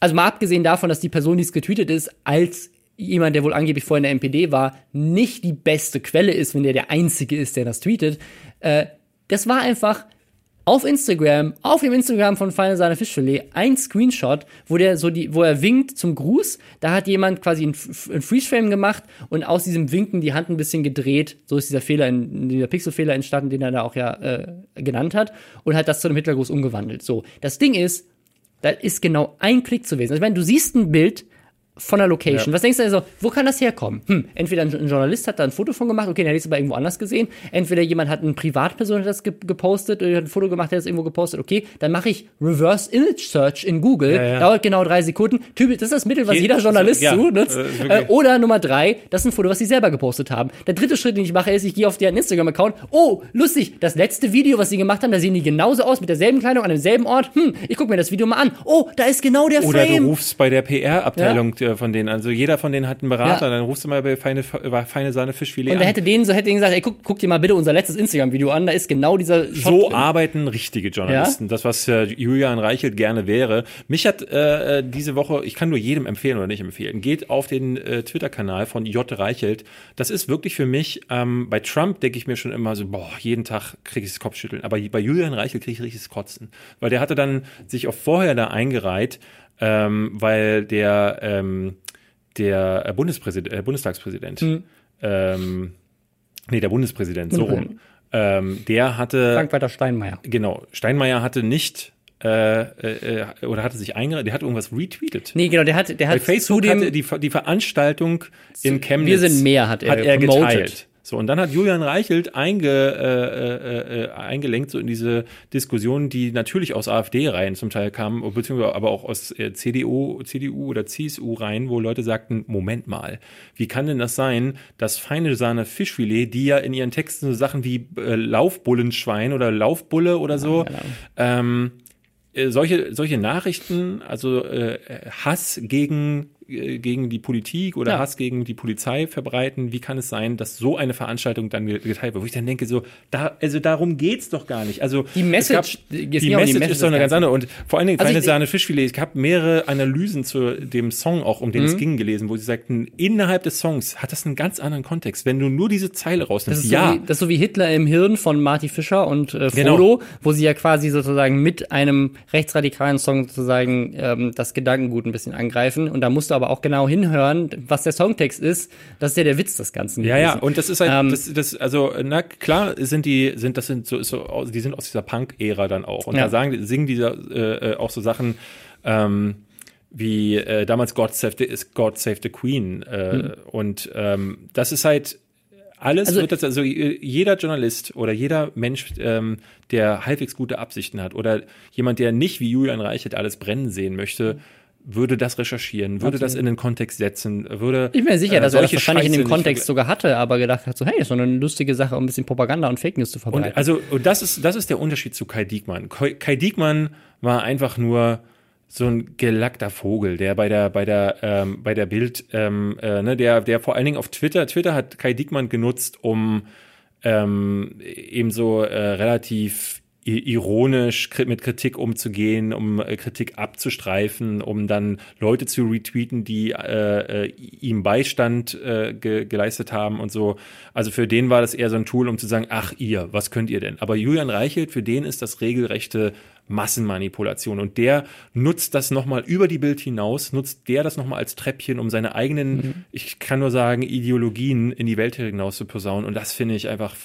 Speaker 2: Also mal abgesehen davon, dass die Person, die es getweetet ist, als jemand, der wohl angeblich vorher in der NPD war, nicht die beste Quelle ist, wenn der der Einzige ist, der das tweetet. Äh, das war einfach auf Instagram, auf dem Instagram von Feine Sahne Fischfilet, ein Screenshot, wo der so die, wo er winkt zum Gruß. Da hat jemand quasi ein, ein Freeze-Frame gemacht und aus diesem Winken die Hand ein bisschen gedreht. So ist dieser Fehler, in, dieser Pixelfehler entstanden, den er da auch ja äh, genannt hat und hat das zu einem Hitlergruß umgewandelt. So, das Ding ist, da ist genau ein Klick zu gewesen. Also, meine, du siehst ein Bild von der Location.
Speaker 1: Ja.
Speaker 2: Was denkst du also, wo kann das herkommen? Hm, entweder ein, Journalist hat da ein Foto von gemacht, okay, der hat es aber irgendwo anders gesehen. Entweder jemand hat, eine Privatperson hat das ge gepostet oder hat ein Foto gemacht, der hat das irgendwo gepostet. Okay, dann mache ich Reverse Image Search in Google.
Speaker 1: Ja, ja.
Speaker 2: Dauert genau drei Sekunden. Typisch, das ist das Mittel, was
Speaker 1: Geht-
Speaker 2: jeder Journalist so nutzt.
Speaker 1: äh,
Speaker 2: Äh, oder Nummer drei, das ist ein Foto, was sie selber gepostet haben. Der dritte Schritt, den ich mache, ist, ich gehe auf deren Instagram-Account. Oh, lustig, das letzte Video, was sie gemacht haben, da sehen die genauso aus, mit derselben Kleidung, an demselben Ort. Hm, ich gucke mir das Video mal an. Oh, da ist genau der
Speaker 1: Oder
Speaker 2: Frame.
Speaker 1: du rufst bei der PR-Abteilung äh, von denen, also jeder von denen hat einen Berater,
Speaker 2: Ja.
Speaker 1: dann rufst du mal bei feine, bei feine Sahne Fischfilet
Speaker 2: Und er hätte denen so hätte denen gesagt, ey, guck, guck dir mal bitte unser letztes Instagram-Video an, da ist genau dieser Shot
Speaker 1: so
Speaker 2: drin.
Speaker 1: arbeiten richtige Journalisten. Das, was äh, Julian Reichelt gerne wäre. Mich hat äh, diese Woche, ich kann nur jedem empfehlen oder nicht empfehlen, geht auf den äh, Twitter-Kanal von J. Reichelt. Das ist wirklich für mich, ähm, bei Trump denke ich mir schon immer so, boah, jeden Tag kriege ich das Kopfschütteln. Aber bei Julian Reichelt kriege ich richtiges Kotzen. Weil der hatte dann sich auch vorher da eingereiht, ähm, weil der, ähm, der äh, Bundespräsident, äh, Bundestagspräsident, ähm, nee, der Bundespräsident, so rum, ähm, der hatte
Speaker 2: Frank-Walter Steinmeier.
Speaker 1: Genau, Steinmeier hatte nicht äh, äh, äh, oder hatte sich eingereicht, der hat irgendwas retweetet.
Speaker 2: Nee, genau, der hat, der
Speaker 1: Bei
Speaker 2: hat
Speaker 1: Facebook
Speaker 2: zudem,
Speaker 1: hatte die, die Veranstaltung in Chemnitz.
Speaker 2: Wir sind mehr, hat er
Speaker 1: hat er geteilt. So, und dann hat Julian Reichelt einge, äh, äh, äh, eingelenkt so in diese Diskussion, die natürlich aus AfD-Reihen zum Teil kamen, beziehungsweise aber auch aus äh, CDU, CDU oder CSU-Reihen, wo Leute sagten, Moment mal, wie kann denn das sein, dass feine Sahne Fischfilet, die ja in ihren Texten so Sachen wie äh, Laufbullenschwein oder Laufbulle oder so, ähm, äh, solche, solche Nachrichten, also Hass gegen, gegen die Politik oder
Speaker 2: Ja.
Speaker 1: Hass gegen die Polizei verbreiten, wie kann es sein, dass so eine Veranstaltung dann ge- geteilt wird? Wo ich dann denke, so, da, also darum geht's doch gar nicht. Also
Speaker 2: Die
Speaker 1: es
Speaker 2: Message-
Speaker 1: gab, die,
Speaker 2: um die
Speaker 1: Message
Speaker 2: Message
Speaker 1: ist doch eine ganz andere. Und vor allen Dingen,
Speaker 2: Also
Speaker 1: Sahne Fischfilet, ich habe mehrere Analysen zu dem Song auch, um den
Speaker 2: Mhm.
Speaker 1: es ging, gelesen, wo sie sagten, innerhalb des Songs hat das einen ganz anderen Kontext. Wenn du nur diese Zeile
Speaker 2: das
Speaker 1: rausnimmst,
Speaker 2: ist,
Speaker 1: ja,
Speaker 2: so wie, das ist so wie Hitler im Hirn von Marty Fischer und äh,
Speaker 1: Genau.
Speaker 2: Frodo, wo sie ja quasi sozusagen mit einem rechtsradikalen Song sozusagen ähm, das Gedankengut ein bisschen angreifen. Und da musst du aber auch genau hinhören, was der Songtext ist. Das ist ja der Witz des Ganzen.
Speaker 1: Ja, ja,
Speaker 2: gewesen.
Speaker 1: und das ist halt,
Speaker 2: Ähm,
Speaker 1: das, das, also, na klar, sind die, sind, das sind so, so aus- die sind aus dieser Punk-Ära dann auch. Und
Speaker 2: Ja.
Speaker 1: da sagen, singen die da, äh, äh, auch so Sachen, ähm, wie äh, damals God Save the, God Save the Queen. Äh, mhm. Und ähm, das ist halt alles also, wird das, also jeder Journalist oder jeder Mensch, ähm, der halbwegs gute Absichten hat oder jemand, der nicht wie Julian Reichelt alles brennen sehen möchte, würde das recherchieren, würde Absolut. das in den Kontext setzen, würde.
Speaker 2: Ich bin mir sicher, äh, dass er das wahrscheinlich Scheiße in dem Kontext sogar hatte, aber gedacht hat, so, hey, ist so eine lustige Sache, um ein bisschen Propaganda und Fake News zu verbreiten.
Speaker 1: Und also, und das ist, das ist der Unterschied zu Kai Diekmann. Kai Diekmann war einfach nur so ein gelackter Vogel, der bei der bei der ähm, bei der Bild, ähm, äh, ne, der der vor allen Dingen auf Twitter, Twitter hat Kai Diekmann genutzt, um ähm, eben so äh, relativ ironisch mit Kritik umzugehen, um äh, Kritik abzustreifen, um dann Leute zu retweeten, die äh, äh, ihm Beistand äh, ge geleistet haben und so. Also für den war das eher so ein Tool, um zu sagen, ach ihr, was könnt ihr denn? Aber Julian Reichelt, für den ist das regelrechte Massenmanipulation. Und der nutzt das nochmal über die Bild hinaus, nutzt der das nochmal als Treppchen, um seine eigenen, mhm. ich kann nur sagen, Ideologien in die Welt hinaus zu posaunen. Und das finde ich einfach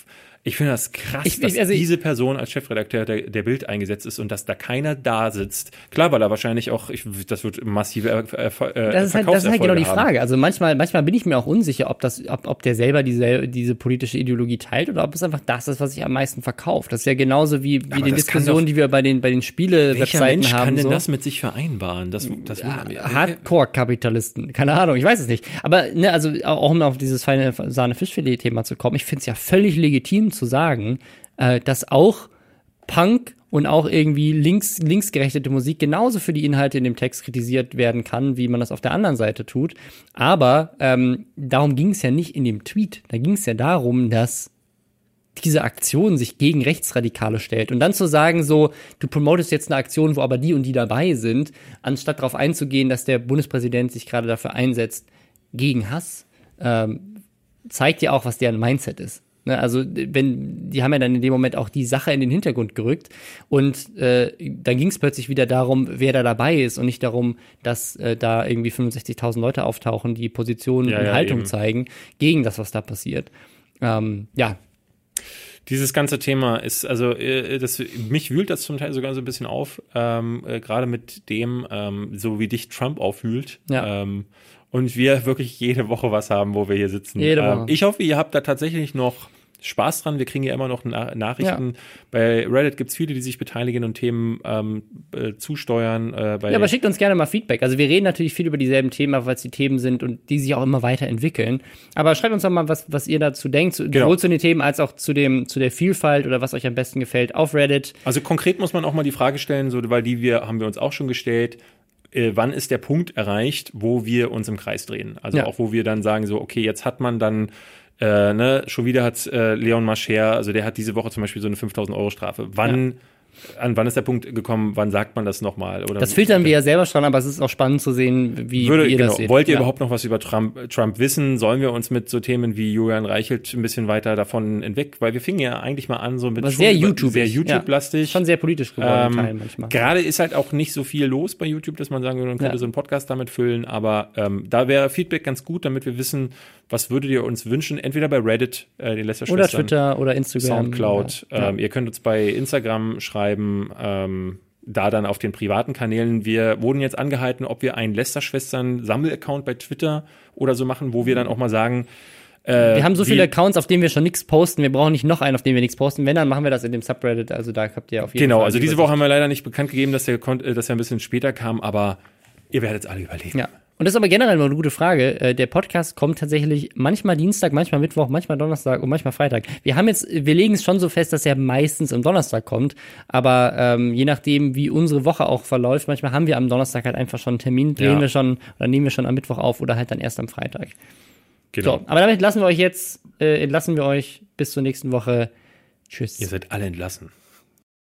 Speaker 1: ich finde das krass, ich, dass also diese Person als Chefredakteur der, der, Bild eingesetzt ist und dass da keiner da sitzt. Klar, weil er wahrscheinlich auch, ich, das wird massive äh,
Speaker 2: äh, das ist halt, Das ist halt genau die Frage. Also manchmal, manchmal bin ich mir auch unsicher, ob das, ob, ob der selber diese, diese politische Ideologie teilt oder ob es einfach das ist, was sich am meisten verkauft. Das ist ja genauso wie, wie die Diskussion, die wir bei den, bei den Spiele-Webseiten haben.
Speaker 1: kann
Speaker 2: denn
Speaker 1: so. das mit sich vereinbaren? Das, das
Speaker 2: ja, Hardcore-Kapitalisten. Keine Ahnung, ich weiß es nicht. Aber, ne, also auch um auf dieses feine Sahne-Fischfilet-Thema zu kommen, ich finde es ja völlig legitim zu sagen, äh, dass auch Punk und auch irgendwie links, linksgerechtete Musik genauso für die Inhalte in dem Text kritisiert werden kann, wie man das auf der anderen Seite tut. Aber ähm, darum ging es ja nicht in dem Tweet. Da ging es ja darum, dass diese Aktion sich gegen Rechtsradikale stellt. Und dann zu sagen, so, du promotest jetzt eine Aktion, wo aber die und die dabei sind, anstatt darauf einzugehen, dass der Bundespräsident sich gerade dafür einsetzt, gegen Hass, ähm, zeigt ja auch, was deren Mindset ist. Ne, also wenn die haben ja dann in dem Moment auch die Sache in den Hintergrund gerückt und äh, dann ging es plötzlich wieder darum, wer da dabei ist und nicht darum, dass äh, da irgendwie 65.000 Leute auftauchen, die Positionen ja, und ja, Haltung eben. zeigen gegen das, was da passiert. Ähm, ja.
Speaker 1: Dieses ganze Thema ist, also äh, das, mich wühlt das zum Teil sogar so ein bisschen auf, ähm, äh, gerade mit dem, ähm, so wie dich Trump aufwühlt. Ja. Ähm, und wir wirklich jede Woche was haben, wo wir hier sitzen. Jede Woche. Ähm, ich hoffe, ihr habt da tatsächlich noch Spaß dran. Wir kriegen ja immer noch Na Nachrichten. Ja. Bei Reddit gibt es viele, die sich beteiligen und Themen ähm, äh, zusteuern. Äh,
Speaker 2: ja, aber schickt uns gerne mal Feedback. Also wir reden natürlich viel über dieselben Themen, weil es die Themen sind und die sich auch immer weiterentwickeln. Aber schreibt uns doch mal, was, was ihr dazu denkt, genau. sowohl zu den Themen als auch zu, dem, zu der Vielfalt oder was euch am besten gefällt auf Reddit.
Speaker 1: Also konkret muss man auch mal die Frage stellen, so, weil die wir, haben wir uns auch schon gestellt äh, wann ist der Punkt erreicht, wo wir uns im Kreis drehen. Also ja. auch wo wir dann sagen, so, okay, jetzt hat man dann äh, ne, schon wieder hat äh, Leon Mascher, also der hat diese Woche zum Beispiel so eine 5000 Euro Strafe. Wann ja an wann ist der Punkt gekommen, wann sagt man das nochmal? Oder
Speaker 2: das filtern wir ja selber schon, aber es ist auch spannend zu sehen, wie, Würde, wie ihr genau. das seht.
Speaker 1: Wollt ihr ja. überhaupt noch was über Trump, Trump wissen? Sollen wir uns mit so Themen wie Julian Reichelt ein bisschen weiter davon entweg? Weil wir fingen ja eigentlich mal an so mit
Speaker 2: sehr YouTube,
Speaker 1: sehr YouTube-lastig.
Speaker 2: Ja, schon sehr politisch geworden
Speaker 1: ähm, manchmal. Gerade ist halt auch nicht so viel los bei YouTube, dass man sagen würde, man könnte ja. so einen Podcast damit füllen, aber ähm, da wäre Feedback ganz gut, damit wir wissen, was würdet ihr uns wünschen? Entweder bei Reddit, äh, den Lester
Speaker 2: Oder Twitter oder Instagram.
Speaker 1: Soundcloud. Ja. Ähm, ihr könnt uns bei Instagram schreiben, ähm, da dann auf den privaten Kanälen. Wir wurden jetzt angehalten, ob wir einen Lester-Schwestern-Sammelaccount bei Twitter oder so machen, wo wir dann auch mal sagen,
Speaker 2: äh, wir haben so viele Accounts, auf denen wir schon nichts posten. Wir brauchen nicht noch einen, auf dem wir nichts posten. Wenn, dann machen wir das in dem Subreddit. Also da habt ihr auf jeden
Speaker 1: genau,
Speaker 2: Fall.
Speaker 1: Genau, also diese Woche haben wir leider nicht bekannt gegeben, dass der, äh, dass er ein bisschen später kam, aber ihr werdet es alle überleben.
Speaker 2: Ja. Und das ist aber generell mal eine gute Frage. Äh, der Podcast kommt tatsächlich manchmal Dienstag, manchmal Mittwoch, manchmal Donnerstag und manchmal Freitag. Wir haben jetzt, wir legen es schon so fest, dass er meistens am Donnerstag kommt. Aber ähm, je nachdem, wie unsere Woche auch verläuft, manchmal haben wir am Donnerstag halt einfach schon einen Termin, drehen ja. wir schon oder nehmen wir schon am Mittwoch auf oder halt dann erst am Freitag. Genau. So, aber damit lassen wir euch jetzt, äh, entlassen wir euch bis zur nächsten Woche. Tschüss.
Speaker 1: Ihr seid alle entlassen.